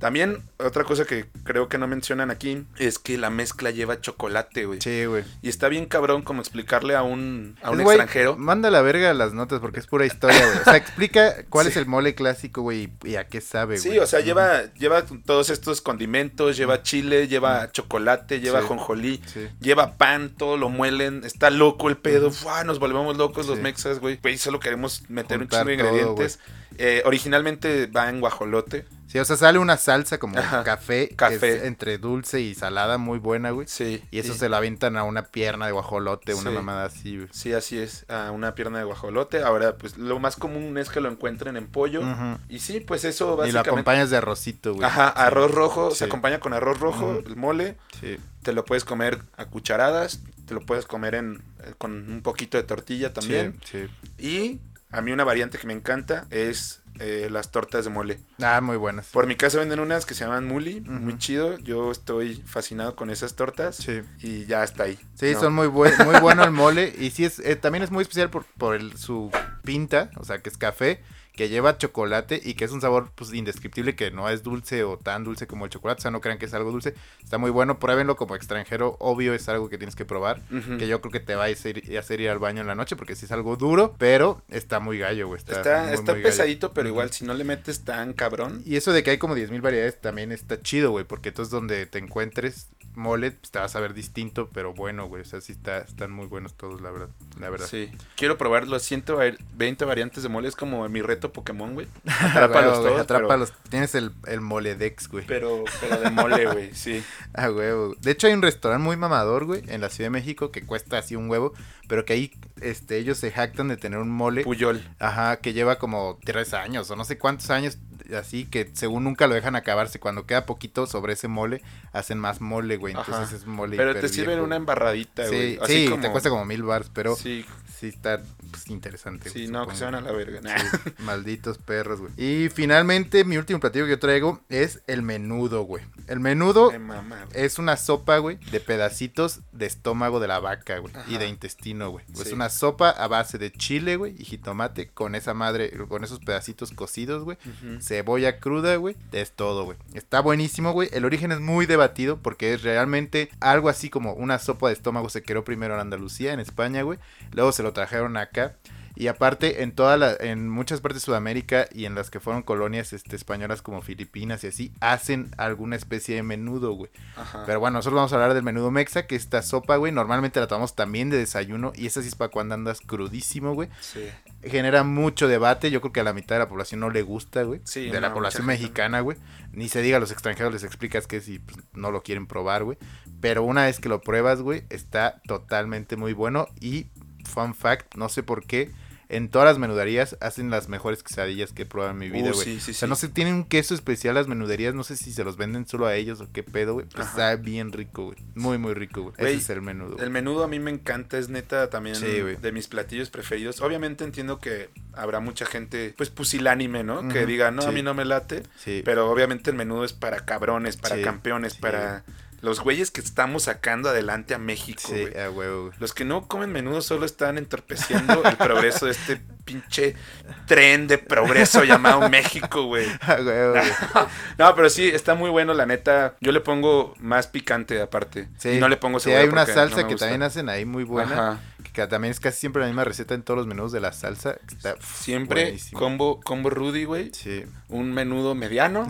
También otra cosa que creo que no mencionan aquí es que la mezcla lleva chocolate, güey. Sí, güey. Y está bien cabrón como explicarle a un, a un extranjero. Manda la verga las notas porque es pura historia, güey. O sea, explica cuál Sí. es el mole clásico, güey, y, a qué sabe, güey. Sí, o sea, lleva, lleva todos estos condimentos, lleva chile, lleva chocolate, lleva Sí. jonjolí, Sí. lleva pan, todo lo muelen, está loco el pedo, ¡fua! nos volvemos locos los mexas, güey. Güey, solo queremos meter Juntar un chingo de todo, ingredientes. Eh, originalmente va en guajolote. Sí, o sea, sale una salsa como Ajá. café, que Café. es entre dulce y salada, muy buena, güey. Sí. Y eso se lo avientan a una pierna de guajolote, una Sí. mamada así, güey. Sí, así es, a una pierna de guajolote. Ahora, pues lo más común es que lo encuentren en pollo. Y sí, pues eso Y lo básicamente... acompañas de arrocito, güey. Ajá, arroz rojo, Sí. se acompaña con arroz rojo, el mole. Sí. Te lo puedes comer a cucharadas, te lo puedes comer en, eh, con un poquito de tortilla también. Sí, sí. Y a mí una variante que me encanta es eh, las tortas de mole. Ah, muy buenas. Por mi casa venden unas que se llaman muli, muy chido. Yo estoy fascinado con esas tortas Sí. y ya está ahí. Sí, No. son muy, buen, muy bueno el mole. Y sí, es, eh, también es muy especial por, por el, su pinta, o sea, que es café, que lleva chocolate y que es un sabor pues indescriptible, que no es dulce o tan dulce como el chocolate. O sea, no crean que es algo dulce. Está muy bueno, pruébenlo como extranjero. Obvio, es algo que tienes que probar. Que yo creo que te va a hacer, a hacer ir al baño en la noche, porque sí es algo duro, pero está muy gallo, güey. Está, Está, muy, está muy gallo. pesadito, pero igual si no le metes tan cabrón. Y eso de que hay como 10.000 variedades también está chido, güey, porque entonces donde te encuentres mole, pues, te vas a ver distinto, pero bueno, güey, o sea, sí está, están muy buenos todos, la verdad, la verdad. Sí. Quiero probar los 120 variantes de mole. Es como mi reto Pokémon, güey. Atrápalos güey, todos, atrápalos. Tienes el, el moledex, güey. Pero, pero de mole, güey, sí. Ah, huevo. De hecho, hay un restaurante muy mamador, güey, en la Ciudad de México que cuesta así un huevo, pero que ahí este, ellos se jactan de tener un mole. Puyol. Ajá, que lleva como tres años o no sé cuántos años, así que según nunca lo dejan acabarse. Cuando queda poquito sobre ese mole, hacen más mole, güey. Entonces Ajá. es mole. Pero te sirven viejo, una embarradita, güey. Sí, Así sí como- te cuesta como mil bars, pero sí. Sí está pues, interesante. Sí, no, que se van a la verga. Nah. Sí, malditos perros, güey. Y finalmente, mi último platillo que yo traigo es el menudo, güey. El menudo mama, es una sopa, güey, de pedacitos de estómago de la vaca, güey. Y de intestino, güey. Es Sí. una sopa a base de chile, güey, y jitomate con esa madre, con esos pedacitos cocidos, güey. Cebolla cruda, güey. Es todo, güey. Está buenísimo, güey. El origen es muy debatido porque es realmente algo así como una sopa de estómago se creó primero en Andalucía, en España, güey. Luego se lo trajeron acá. Y aparte, en toda la, en muchas partes de Sudamérica y en las que fueron colonias este, españolas como Filipinas y así, hacen alguna especie de menudo, güey. Ajá. Pero bueno, nosotros vamos a hablar del menudo mexa, que esta sopa, güey, normalmente la tomamos también de desayuno. Y esa sí es para cuando andas crudísimo, güey Sí. genera mucho debate. Yo creo que a la mitad de la población no le gusta, güey. Sí, de no, la población mexicana, güey. Ni se diga a los extranjeros, les explicas que si pues, no lo quieren probar, güey. Pero una vez que lo pruebas, güey, está totalmente muy bueno. Y, fun fact, no sé por qué. En todas las menuderías hacen las mejores quesadillas que he probado en mi vida, Uh, güey. sí, sí, o sea, sí. no sé, tienen un queso especial las menuderías. No sé si se los venden solo a ellos o qué pedo, güey. Pero Ajá. está bien rico, güey. Muy, muy rico, güey. Ese es el menudo. güey. El menudo a mí me encanta, es neta también de mis platillos preferidos. Obviamente entiendo que habrá mucha gente, pues pusilánime, ¿no? Que diga, no, a mí no me late. Sí. Pero obviamente el menudo es para cabrones, para Sí, campeones, sí. para los güeyes que estamos sacando adelante a México, Sí, güey. a huevo, güey. Los que no comen menudo solo están entorpeciendo el progreso de este pinche tren de progreso llamado México, güey. A huevo, güey. No, pero sí, está muy bueno, la neta. Yo le pongo más picante aparte. Sí, y no le pongo sí, cebolla hay una no salsa que gusta. también hacen ahí muy buena. Ajá. Que también es casi siempre la misma receta en todos los menús de la salsa. Está Siempre buenísimo. combo, combo Rudy, güey. Sí, Un menudo mediano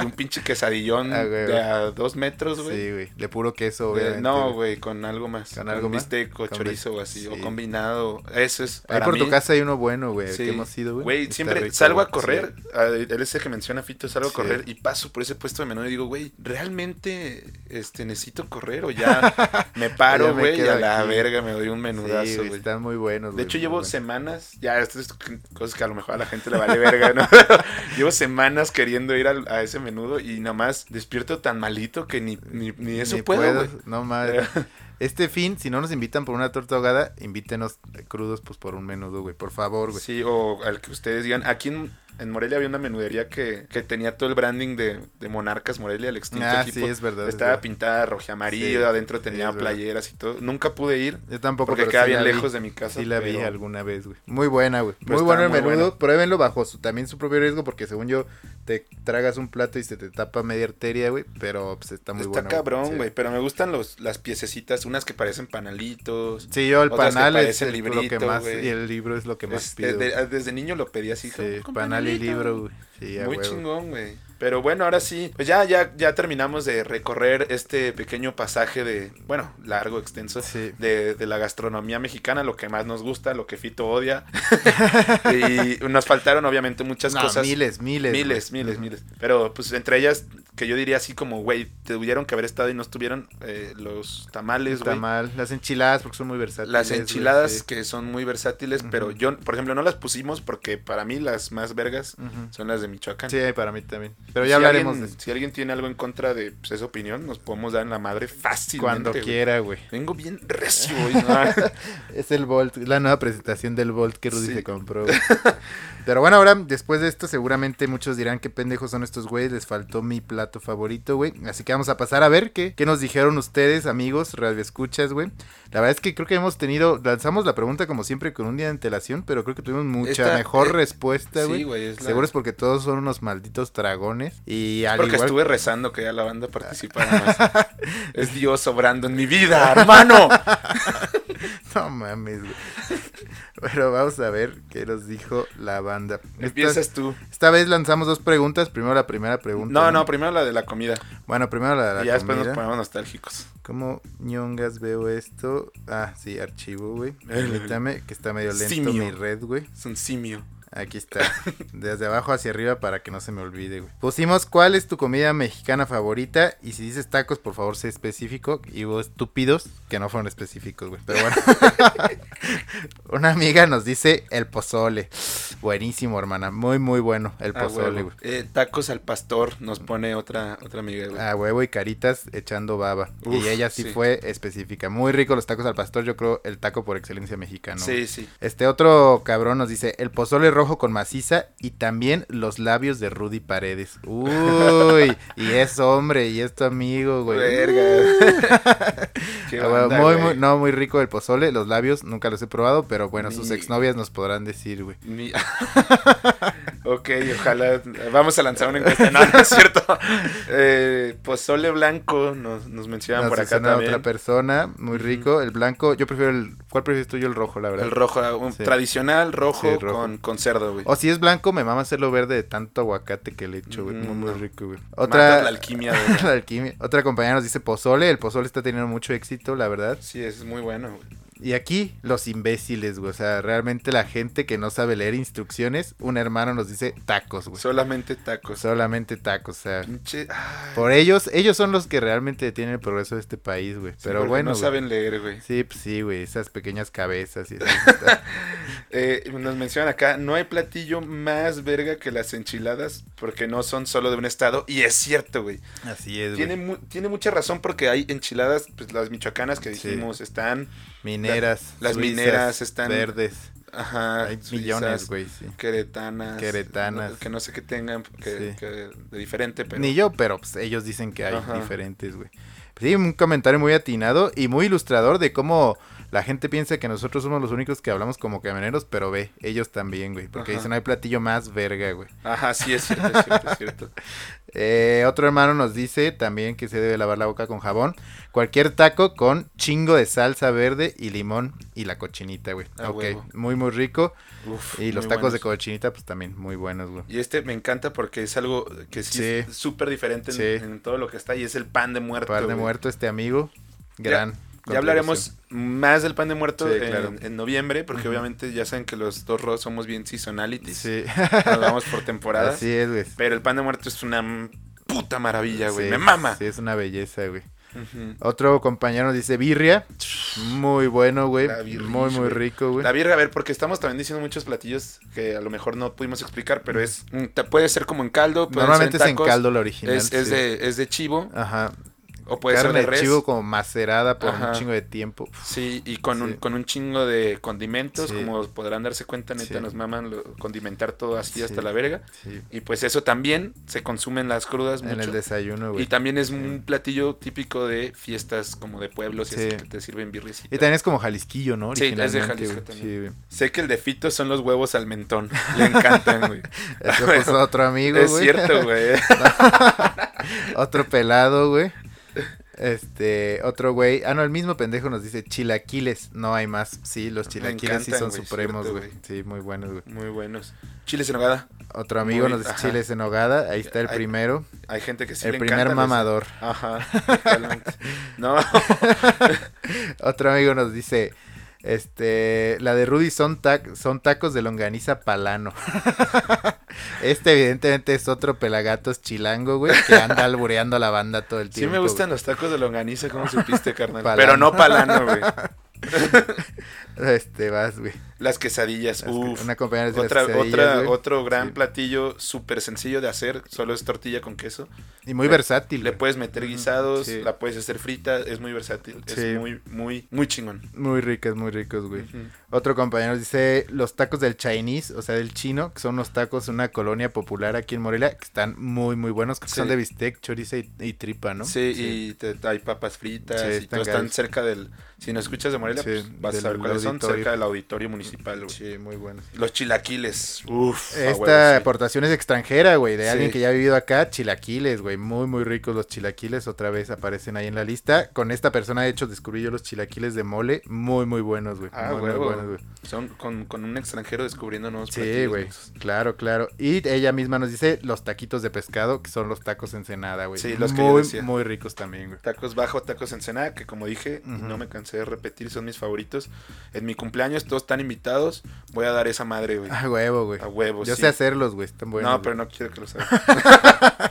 y un pinche quesadillón Ah, güey, de güey. a dos metros, güey. sí, güey. De puro queso, obviamente. no, güey, con algo más. ¿Con algo más? bistec o Con chorizo o así. sí. O combinado. Eso es Ahí por mí. tu casa hay uno bueno, güey. Sí. Que hemos ido, güey. Güey, siempre rico, salgo a güey. correr. Sí. a- Él ese que menciona Fito, salgo a correr y paso por ese puesto de menú y digo, güey, ¿realmente este, necesito correr o ya me paro, güey? Y a la verga me doy un Sí, menudazo, güey, güey. están muy buenos, De hecho, llevo semanas, ya, esto es cosas que a lo mejor a la gente le vale verga, ¿no? llevo semanas queriendo ir a, ese menudo y nada más despierto tan malito que ni, ni, ni eso Ni puedo, puedo. No madre. Este fin, si no nos invitan por una torta ahogada, invítenos crudos, pues por un menudo, güey. Por favor, güey. Sí, o al que ustedes digan. Aquí en, en Morelia había una menudería que, que tenía todo el branding de, de Monarcas Morelia, el extinto Ah, equipo. sí, es verdad. es Estaba verdad. pintada roja amarillo, Sí, adentro tenía playeras y todo. Nunca pude ir Yo tampoco, porque pero queda sí bien vi. lejos de mi casa. Sí la vi alguna vez, güey. Muy buena, güey. Pero Muy está bueno el menudo. buena. Pruébenlo bajo su, también su propio riesgo porque según yo te tragas un plato y se te tapa media arteria, güey. Pero pues está muy Está bueno. cabrón, Sí. güey. Pero me gustan los, las piececitas, unas que parecen panalitos. Sí, yo el panal es el- lo que librito, más güey. y el libro es lo que más pido. de- desde niño lo pedí así. sí, como, "Con panal y panalito". libro, güey. Sí, a Muy huevo. chingón, güey. Pero bueno, ahora sí, pues ya, ya, ya terminamos de recorrer este pequeño pasaje de, bueno, largo, extenso, Sí. de, de la gastronomía mexicana, lo que más nos gusta, lo que Fito odia. y nos faltaron obviamente muchas No, cosas. miles, miles. Miles, miles, miles. Pero pues entre ellas, que yo diría así como, güey, tuvieron que haber estado y no estuvieron eh, los tamales, güey. Tamal, las enchiladas porque son muy versátiles. Las enchiladas sí. que son muy versátiles, pero yo, por ejemplo, no las pusimos porque para mí las más vergas son las de Michoacán. Sí, para mí también. Pero ya si hablaremos alguien, de Si alguien tiene algo en contra de pues, esa opinión, nos podemos dar en la madre fácilmente. cuando güey. quiera, güey. Vengo bien recio hoy. ¿no? Es el Volt, la nueva presentación del Volt que Rudy Sí. se compró. güey. Pero bueno, ahora después de esto seguramente muchos dirán qué pendejos son estos güeyes, les faltó mi plato favorito, güey. Así que vamos a pasar a ver qué, qué nos dijeron ustedes, amigos, radio escuchas, güey. La verdad es que creo que hemos tenido, lanzamos la pregunta como siempre con un día de antelación, pero creo que tuvimos mucha Esta- mejor eh, respuesta, sí, güey. güey. Es la- Seguro es porque todos son unos malditos dragones. Y al porque igual estuve rezando que ya la banda participara más. es Dios obrando en mi vida, hermano. No mames, güey. Pero vamos a ver qué nos dijo la banda. Esta, Empiezas tú. esta vez lanzamos dos preguntas. Primero la primera pregunta. No, no, primero la de la comida. Bueno, primero la de la y ya después nos ponemos nostálgicos. ¿Cómo ñongas veo esto? Ah, sí, archivo, güey. Permítame, que está medio lento Simio. mi red, güey. Es un simio. Aquí está. Desde abajo hacia arriba para que no se me olvide, güey. Pusimos cuál es tu comida mexicana favorita. Y si dices tacos, por favor, sé específico. Y hubo estúpidos que no fueron específicos, güey. Pero bueno. Una amiga nos dice el pozole. Buenísimo, hermana. Muy, muy bueno el A pozole, güey. Eh, tacos al pastor nos pone otra, otra amiga, güey. A huevo y caritas echando baba. Uf, y ella sí, sí. fue específica. Muy rico los tacos al pastor. Yo creo el taco por excelencia mexicano. sí, sí. Este otro cabrón nos dice el pozole rojo con maciza y también los labios de Rudy Paredes. Uy, y es hombre y es tu amigo, güey. Verga. Qué Ah, muy, güey. muy, no, muy rico el pozole, los labios nunca los he probado, pero bueno, sus Ni- exnovias nos podrán decir, güey. Mi- ok, ojalá. Vamos a lanzar una encuesta. No, no es cierto. Eh, pozole blanco nos, nos mencionan Nos por acá también. otra persona, muy rico. El blanco, yo prefiero el. ¿Cuál prefieres tú? Yo el rojo, la verdad. El rojo, un Sí. tradicional rojo, Sí, rojo. Con, con cerdo, güey. O si es blanco, me mama hacerlo verde de tanto aguacate que le echo, güey. Muy, Mm, muy no. rico, güey. Otra. la alquimia, güey. la alquimia. Otra compañera nos dice pozole. El pozole está teniendo mucho éxito, la verdad. Sí, es muy bueno, güey. Y aquí, los imbéciles, güey. O sea, realmente la gente que no sabe leer instrucciones, un hermano nos dice tacos, güey. Solamente tacos. Solamente tacos, o sea. Pinche. Por ellos, ellos son los que realmente detienen el progreso de este país, güey. Pero bueno, No güey. saben leer, güey. Sí, pues sí, güey. Esas pequeñas cabezas y así. Eh, nos mencionan acá, no hay platillo más verga que las enchiladas porque no son solo de un estado. Y es cierto, güey. así es, Tiene, güey. mu- tiene mucha razón porque hay enchiladas, pues las michoacanas que Sí. dijimos, están, Mineras. las suizas, mineras están- Verdes. ajá, Hay suizas, millones, güey, sí. Queretanas. Queretanas. que no sé qué tengan que, Sí. que de diferente, pero... Ni yo, pero pues, ellos dicen que hay Ajá. diferentes, güey. Sí, un comentario muy atinado y muy ilustrador de cómo la gente piensa que nosotros somos los únicos que hablamos como camioneros, pero ve, ellos también, güey. Porque Ajá. dicen, no hay platillo más verga, güey. Ajá, sí, es cierto, es cierto, es cierto. Eh, otro hermano nos dice también que se debe lavar la boca con jabón. Cualquier taco con chingo de salsa verde y limón y la cochinita, güey. A ok, huevo. muy, muy rico. Uf, Y los tacos de cochinita, pues también muy buenos, güey. Y este me encanta porque es algo que sí, Sí. es súper diferente en, Sí. en todo lo que está y es el pan de muerto. Par de güey. muerto este amigo. Gran. Ya hablaremos más del pan de muerto Sí, en, claro. en noviembre, porque obviamente ya saben que los dos rodos somos bien seasonalities. Sí. Nos vamos por temporadas. Así es, güey. Pero el pan de muerto es una puta maravilla, güey. Sí, Me mama. Sí, es una belleza, güey. Otro compañero nos dice birria. Muy bueno, güey. Muy, muy rico, güey. La birria, a ver, porque estamos también diciendo muchos platillos que a lo mejor no pudimos explicar, pero es mm, puede ser como en caldo, Normalmente ser es en caldo la original. Es, es de, es de chivo Ajá. O puede Carne ser de de res. chivo como macerada por Ajá. un chingo de tiempo. Sí, y con, Sí. Un, con un chingo de condimentos, Sí. como podrán darse cuenta, neta, Sí. nos maman lo- condimentar todo así Sí. hasta la verga. Y pues eso también se consume en las crudas En mucho. el desayuno, y güey. también es un platillo típico de fiestas como de pueblos y así Sí. que te sirven birriecita. Y también es como Jalisquillo, ¿no? Sí, es de Jalisco también. Sé que el de Fito son los huevos al mentón. Le encantan, güey. Eso puso otro amigo, es güey. cierto, güey. otro pelado, güey. Este, otro güey. Ah, no, el mismo pendejo nos dice chilaquiles. No hay más. Sí, los chilaquiles sí son supremos, güey. Sí, muy buenos, güey. Muy buenos. Chiles en nogada. Otro amigo Muy- nos dice ajá. chiles en nogada. Ahí está el Hay- primero. Hay gente que sí el le primer los- mamador. Ajá. No, Otro amigo nos dice. Este, la de Rudy son, tac- son tacos de longaniza palano. este evidentemente es otro pelagatos chilango, güey, que anda albureando a la banda todo el sí tiempo. me gustan los tacos de longaniza, ¿cómo supiste, carnal? Palano. Pero no palano, güey. Este, vas, güey. Las quesadillas, Las. Una compañera las Otra, otra, güey. otro gran Sí. platillo súper sencillo de hacer, solo es tortilla con queso. Y muy le- versátil. Le güey. puedes meter guisados, sí. la puedes hacer frita, es muy versátil, Sí. es muy, muy, muy chingón. Muy ricas, muy ricos, güey. Otro compañero dice los tacos del Chinese, o sea, del chino, que son unos tacos de una colonia popular aquí en Morelia, que están muy, muy buenos, que son de bistec, chorizo y, y tripa, ¿no? Sí, y te- hay papas fritas y están todo están ganas. cerca del... Si nos escuchas de Morelia, Sí, pues vas a saber cuáles son, cerca del auditorio municipal, güey. Sí, muy buenos. Los chilaquiles, uff. Esta aportación es extranjera, güey, de Sí. alguien que ya ha vivido acá, chilaquiles, güey, muy, muy ricos los chilaquiles, otra vez aparecen ahí en la lista. Con esta persona, de hecho, descubrí yo los chilaquiles de mole, muy, muy buenos, güey. Ah, muy, muy buenos, güey. Son con, con un extranjero descubriendo nuevos Sí, güey, claro, claro. Y ella misma nos dice los taquitos de pescado, que son los tacos ensenada, güey. Sí, los que yo muy, decía. muy ricos también, güey. Tacos bajo, tacos ensenada, que como dije, no me cansé repetir, son mis favoritos. En mi cumpleaños todos están invitados, voy a dar esa madre, güey. A huevo, güey. A huevo, Yo sí. sé hacerlos, güey, están buenos. no, pero no quiero que lo sepas.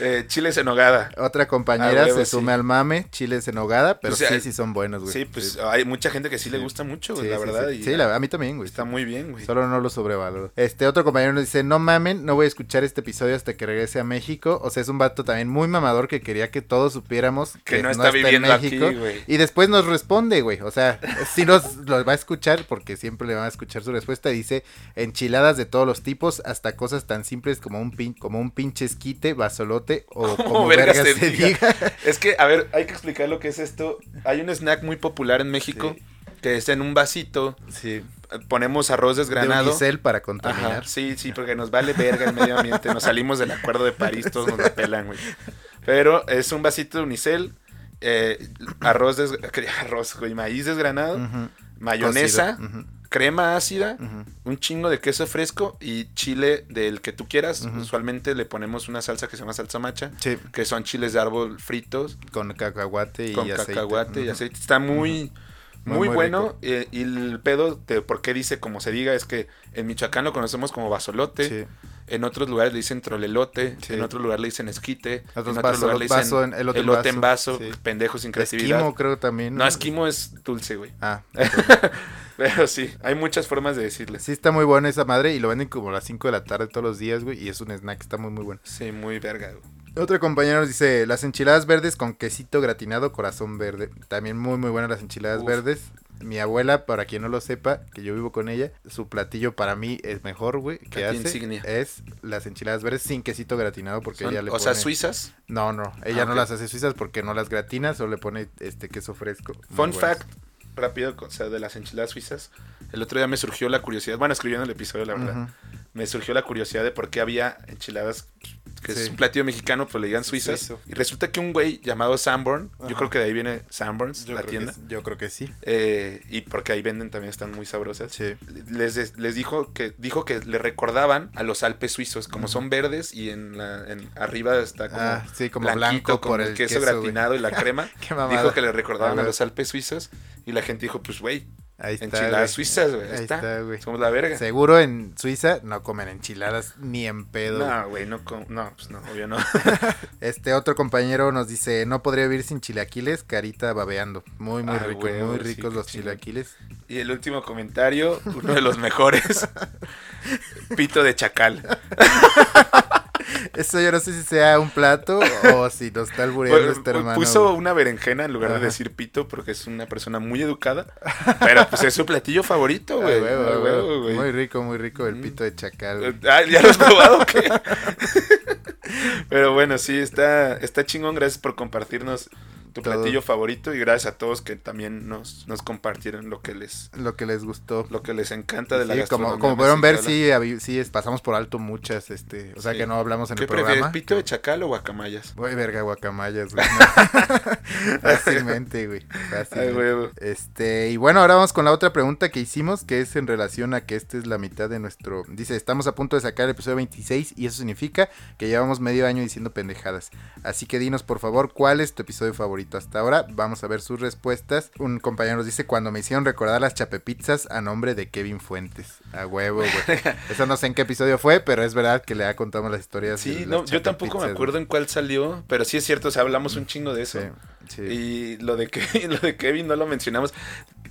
Eh, chiles en nogada. Otra compañera A huevo, se sume sí. al mame, chiles en hogada, pero O sea, sí, sí son buenos, güey. Sí, pues hay mucha gente que sí, le Sí. gusta mucho, güey, Sí, la sí, verdad. Sí, y Sí, la- a mí también, güey. está muy bien, güey. Solo no lo sobrevaloro. Este otro compañero nos dice, no mamen, no voy a escuchar este episodio hasta que regrese a México. O sea, es un vato también muy mamador que quería que todos supiéramos Que no está viviendo aquí, güey. Y después nos responde, güey. O sea, si nos lo va a escuchar, porque siempre le van a escuchar su respuesta. Dice, enchiladas de todos los tipos, hasta cosas tan simples como un, pin, como un pinche esquite, basolote o como verga verga se se diga. diga. Es que, a ver, hay que explicar lo que es esto. Hay un snack muy popular en México que es en un vasito. Sí. Ponemos arroz De desgranado. unicel para Ajá, contaminar. sí, sí, porque nos vale verga el medio ambiente. Nos salimos del acuerdo de París, todos nos la pelan, güey. Pero es un vasito de unicel, eh, arroz, des- arroz, güey, maíz desgranado, mayonesa, crema ácida, un chingo de queso fresco y chile del que tú quieras. Usualmente le ponemos una salsa que se llama salsa macha, Sí, que son chiles de árbol fritos con cacahuate y con aceite. cacahuate y aceite. Está muy, Muy, muy, muy bueno. eh, y el pedo de por qué dice como se diga es que en Michoacán lo conocemos como basolote. Sí. En otros lugares le dicen trolelote. Sí. En otro lugar le dicen esquite. En otro vaso- lugar le dicen vaso en- elote elote, en vaso, sí. Pendejos sin creatividad. Esquimo creo también. No, esquimo es dulce, güey. Ah, Pero sí, hay muchas formas de decirle. sí está muy buena esa madre y lo venden como a las 5 de la tarde todos los días, güey, y es un snack, está muy muy bueno. Sí, muy verga, güey. Otro compañero nos dice, las enchiladas verdes con quesito gratinado, corazón verde. También muy muy buenas las enchiladas Uf. verdes. Mi abuela, para quien no lo sepa, que yo vivo con ella, su platillo para mí es mejor, güey, que hace insignia. es las enchiladas verdes sin quesito gratinado porque Son- ella le o sea, suizas. No, no, ella Ah, no las hace suizas porque no las gratina, solo le pone este queso fresco. Fun fact, rápido, o sea, de las enchiladas suizas. El otro día me surgió la curiosidad, bueno, escribiendo el episodio, la verdad. Me surgió la curiosidad de por qué había enchiladas que es un platillo mexicano, pues le digan suizas. Suizo. Y resulta que un güey llamado Sanborn, Ajá. yo creo que de ahí viene Sanborns, Yo la tienda. Que, yo creo que sí. eh, y porque ahí venden también están muy sabrosas. Sí. Les, les dijo que dijo que le recordaban a los Alpes suizos, como son verdes y en, la, en arriba está como, Ah, sí, como blanco con por el, el queso, queso, güey. gratinado y la crema. Dijo que le recordaban A a, los Alpes suizos y la gente dijo, pues güey, Ahí está. enchiladas güey. suizas, güey. Ahí, está. está, güey. Somos la verga. Seguro en Suiza no comen enchiladas ni en pedo. No, güey, no, com- no, pues no, obvio no. Este otro compañero nos dice, no podría vivir sin chilaquiles, carita babeando. Muy, muy Ah, rico, huevo, muy ricos los chilaquiles. Y el último comentario, uno de los mejores. Pito de chacal. Eso yo no sé si sea un plato o si nos está albureando este hermano. Puso una berenjena en lugar Ajá. de decir pito porque es una persona muy educada. Pero pues es su platillo favorito, güey. Muy rico, muy rico el Mm. pito de chacal. güey. Ah, ¿Ya lo has probado o qué? Pero bueno, sí, está, está chingón. Gracias por compartirnos tu Todo. platillo favorito y gracias a todos que también nos, nos compartieron lo que les Lo que les gustó. lo que les encanta de la Sí, gastronomía como, como pudieron ver, sí, sí, pasamos por alto muchas, este, o sea Sí. que no hablamos en ¿Qué el prefieres, programa. pito de chacal o guacamayas? Voy verga guacamayas, güey. Fácilmente, güey. Ay, Fácilmente. Este, y bueno, ahora vamos con la otra pregunta que hicimos, que es en relación a que esta es la mitad de nuestro... Dice, estamos a punto de sacar el episodio 26 y eso significa que llevamos medio año diciendo pendejadas. Así que dinos, por favor, ¿cuál es tu episodio favorito hasta ahora? Vamos a ver sus respuestas. Un compañero nos dice, cuando me hicieron recordar las chapepizzas a nombre de Kevin Fuentes. A huevo, güey. Eso no sé en qué episodio fue, pero es verdad que le ha contado las historias. Sí, no, yo tampoco me acuerdo en cuál salió, pero sí es cierto, o sea, hablamos un chingo de eso. Sí, sí. Y lo de, Kevin, lo de Kevin no lo mencionamos.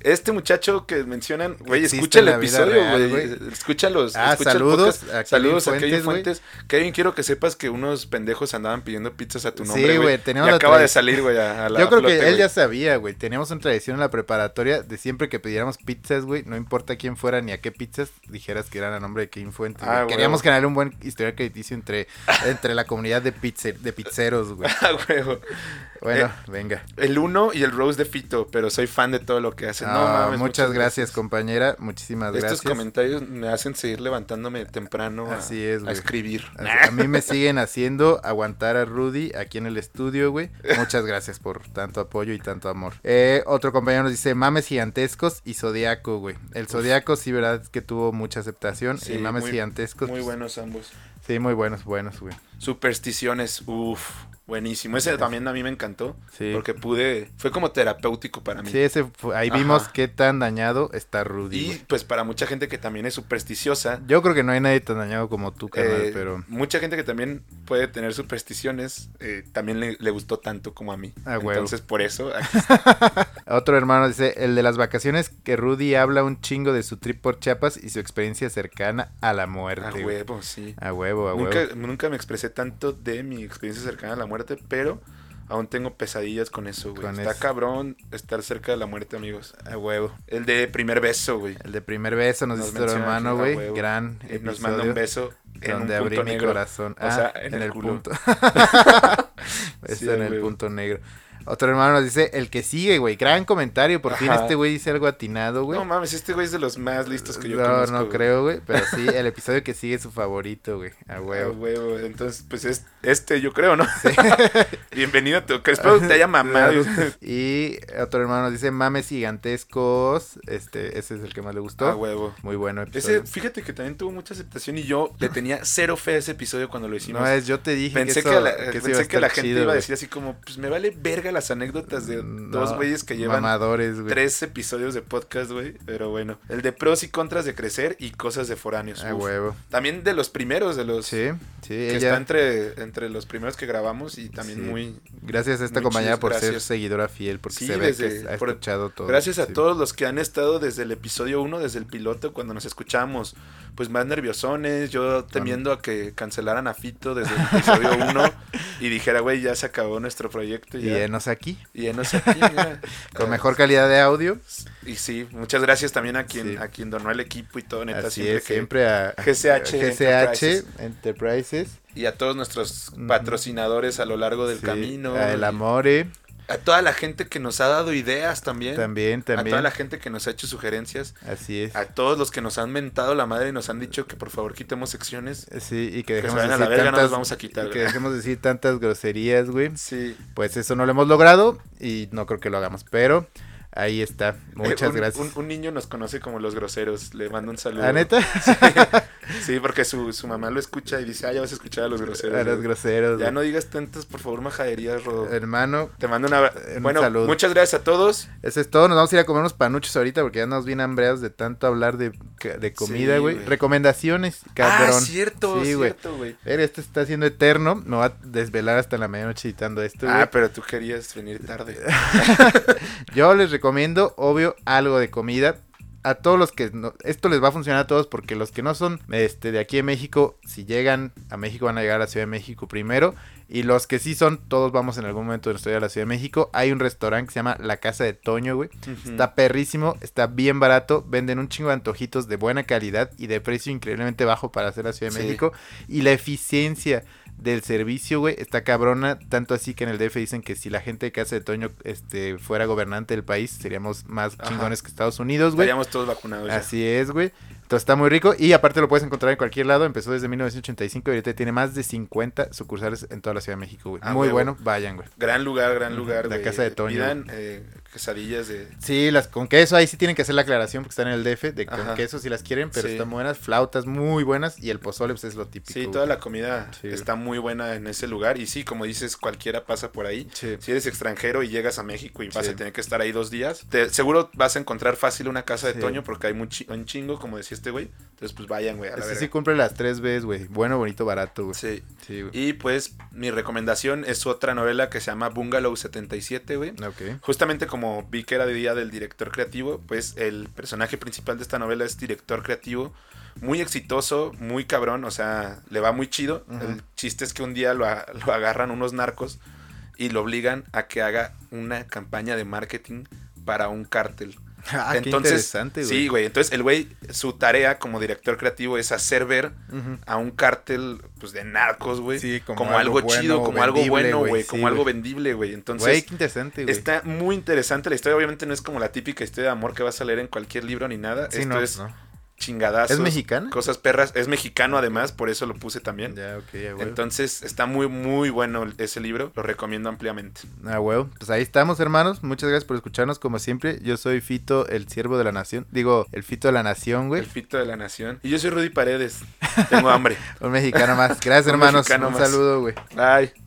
Este muchacho que mencionan, güey, escucha el episodio, güey. güey. Escucha los. Ah, escucha saludos a Kevin saludos a Kevin. Fuentes. Kevin, quiero que sepas que unos pendejos andaban pidiendo pizzas a tu Sí, nombre, güey. Y la acaba de salir, güey, a, a la Yo creo que él ya sabía, güey. Teníamos una tradición en la preparatoria de siempre que pidiéramos pizzas, güey. No importa quién fuera ni a qué pizzas, dijeras que eran a nombre de Kevin Fuentes. Ah, Queríamos generar un buen historial crediticio entre, entre la comunidad de, pizze- de pizzeros, güey. Ah, güey. Bueno, Eh, venga. El uno y el Rose de Fito, pero soy fan de todo lo que hacen. No, Ah, mames, muchas gracias, compañera. Muchísimas Estos gracias. comentarios me hacen seguir levantándome temprano a, es, escribir. A a mí me siguen haciendo aguantar a Rudy aquí en el estudio, güey. Muchas gracias por tanto apoyo y tanto amor. Eh, otro compañero nos dice mames gigantescos y zodiaco, güey. El zodiaco sí, verdad, es que tuvo mucha aceptación. Sí, y mames muy- gigantescos. Muy pues, buenos ambos. Sí, muy buenos, buenos, güey. Supersticiones, uff. Buenísimo. Ese también a mí me encantó. Sí. Porque pude. Fue como terapéutico para mí. Sí, ese fue- ahí Ajá. vimos qué tan dañado está Rudy. y pues para mucha gente que también es supersticiosa. Yo creo que no hay nadie tan dañado como tú, carnal, eh, pero... Mucha gente que también puede tener supersticiones, eh, también le, le gustó tanto como a mí. Ah, huevo. Entonces, por eso, aquí Otro hermano dice, el de las vacaciones, que Rudy habla un chingo de su trip por Chiapas y su experiencia cercana a la muerte. a huevo, sí. A huevo, a huevo. Nunca, nunca me expresé tanto de mi experiencia cercana a la muerte, pero aún tengo pesadillas con eso, güey. Con Está eso. cabrón estar cerca de la muerte, amigos. A huevo. El de primer beso, güey. El de primer beso nos, Nos dice menciona hermano, güey. Gran Eh, Nos manda un beso en donde abrí mi negro. corazón. O Ah, sea, en el punto. Está Sí, en el huevo. punto negro. Otro hermano nos dice, el que sigue, güey. Gran comentario. Por fin este güey dice algo atinado, güey. No mames, este güey es de los más listos que yo no, conozco. no güey. creo, güey. Pero sí, el episodio que sigue es su favorito, güey. A A huevo. huevo. Entonces, pues es este, yo creo, ¿no? Bienvenido a tu. Espero que te haya mamado. Y otro hermano nos dice, mames gigantescos. Este, ese es el que más le gustó. A huevo. Muy bueno episodio. Ese, fíjate que también tuvo mucha aceptación y yo le tenía cero fe a ese episodio cuando lo hicimos. No es, yo te dije Pensé que, que, eso- la, que eso pensé que la gente chido, iba a decir así como, pues me vale verga las anécdotas de No, dos güeyes que llevan Mamadores, güey. tres episodios de podcast, güey. Pero bueno, el de pros y contras de crecer y cosas de foráneos. A uf. huevo. También de los primeros, de los Sí, sí, que ella. está entre, entre los primeros que grabamos y también Sí. muy... Gracias a esta compañera por ser seguidora fiel, porque Sí, se ve desde- que ha por- escuchado todo. Gracias a Sí. todos los que han estado desde el episodio 1, desde el piloto, cuando nos escuchamos, pues más nerviosones, yo temiendo a que cancelaran a Fito desde el episodio 1 y dijera, güey, ya se acabó nuestro proyecto. Y ya. enos aquí, Y enos aquí, mira. con mejor calidad de audio. Y sí, muchas gracias también a quien, Sí. a quien donó el equipo y todo, neta, Así siempre es, que... siempre a GCH GCH Enterprises. Y a todos nuestros Ujú. patrocinadores a lo largo del sí, camino. a El Amore, A toda la gente que nos ha dado ideas también. también, A toda también. la gente que nos ha hecho sugerencias. Así es. A todos los que nos han mentado la madre y nos han dicho que por favor quitemos secciones. Sí, y que Que dejemos vayan a decir la verga, no tantas, los vamos a quitar. y que dejemos de decir tantas groserías, güey. Sí. Pues eso no lo hemos logrado y no creo que lo hagamos, pero ahí está. Muchas Eh, un- gracias. Un, un niño nos conoce como los groseros. Le mando un saludo. ¿La neta? Sí, porque su, su mamá lo escucha y dice, ah, ya vas a escuchar a los groseros. A los güey". groseros. Ya no digas tantas, por favor, majaderías, Rodo. Hermano, Te mando una... un Bueno, saludo. muchas gracias a todos. Eso es todo. Nos vamos a ir a comer unos panuchos ahorita porque ya nos bien hambreados de tanto hablar de, de comida, güey. Recomendaciones, cabrón. Ah, cierto, Sí, cierto, güey. Este está siendo eterno. Me va a desvelar hasta la medianoche editando esto. Ah, pero tú querías venir tarde. Yo les recomiendo, obvio, algo de comida. A todos los que no- esto les va a funcionar a todos porque los que no son este de aquí de México, si llegan a México van a llegar a la Ciudad de México primero y los que sí son, todos vamos en algún momento de nuestra vida a la Ciudad de México. Hay un restaurante que se llama La Casa de Toño, güey. Está perrísimo, está bien barato, venden un chingo de antojitos de buena calidad y de precio increíblemente bajo para hacer la Ciudad de Sí. México. Y la eficiencia del servicio, güey, está cabrona, tanto así que en el DF dicen que si la gente de Casa de Toño este, fuera gobernante del país, seríamos más Ajá. chingones que Estados Unidos, güey. Estaríamos todos vacunados. Así es, güey. Entonces está muy rico y aparte lo puedes encontrar en cualquier lado. Empezó desde 1985 y ahorita tiene más de 50 sucursales en toda la Ciudad de México, güey. Ah, muy bueno, vayan, güey. Gran lugar, gran lugar. la casa de Toño. Pidan eh, quesadillas de... Sí, las con queso, ahí sí tienen que hacer la aclaración porque están en el DF, de con queso si las quieren, pero Sí. están buenas, flautas muy buenas y el pozole pues es lo típico. Sí, güey. toda la comida Sí. está muy buena en ese lugar. Y sí, como dices, cualquiera pasa por ahí. Sí. Si eres extranjero y llegas a México y vas a tener que estar ahí dos días, te- seguro vas a encontrar fácil una casa de. Toño porque hay un chingo, como decía este güey. Entonces, pues vayan, güey, verga. sí cumple las tres veces, güey. Bueno, bonito, barato, güey. Sí. Sí, güey. Y pues mi recomendación es otra novela que se llama Bungalow 77, güey. Ok. Justamente como vi que era de día del director creativo, pues el personaje principal de esta novela es director creativo, muy exitoso, muy cabrón, o sea, le va muy chido. El chiste es que un día lo, a- lo agarran unos narcos y lo obligan a que haga una campaña de marketing para un cártel. Ah, qué entonces, interesante, güey. sí, güey. Entonces el güey, su tarea como director creativo es hacer ver a un cártel pues de narcos, güey. Sí, como como, algo algo, chido, bueno, como algo bueno, güey, sí, como algo vendible, güey. Entonces, Güey, qué interesante, güey. Está muy interesante la historia. Obviamente no es como la típica historia de amor que vas a leer en cualquier libro ni nada. Sí, Esto no, es no. Chingadazos. ¿Es mexicana? Cosas perras. Es mexicano además, por eso lo puse también. Ya, ok, ya, güey. Entonces está muy, muy bueno ese libro. Lo recomiendo ampliamente. Ah, huevo. Pues ahí estamos, hermanos. Muchas gracias por escucharnos, como siempre. Yo soy Fito, el siervo de la nación. Digo, el Fito de la nación, güey. El fito de la nación. Y yo soy Rudy Paredes. Tengo hambre. Un mexicano más. Gracias, hermanos. mexicano Un saludo, güey. Bye.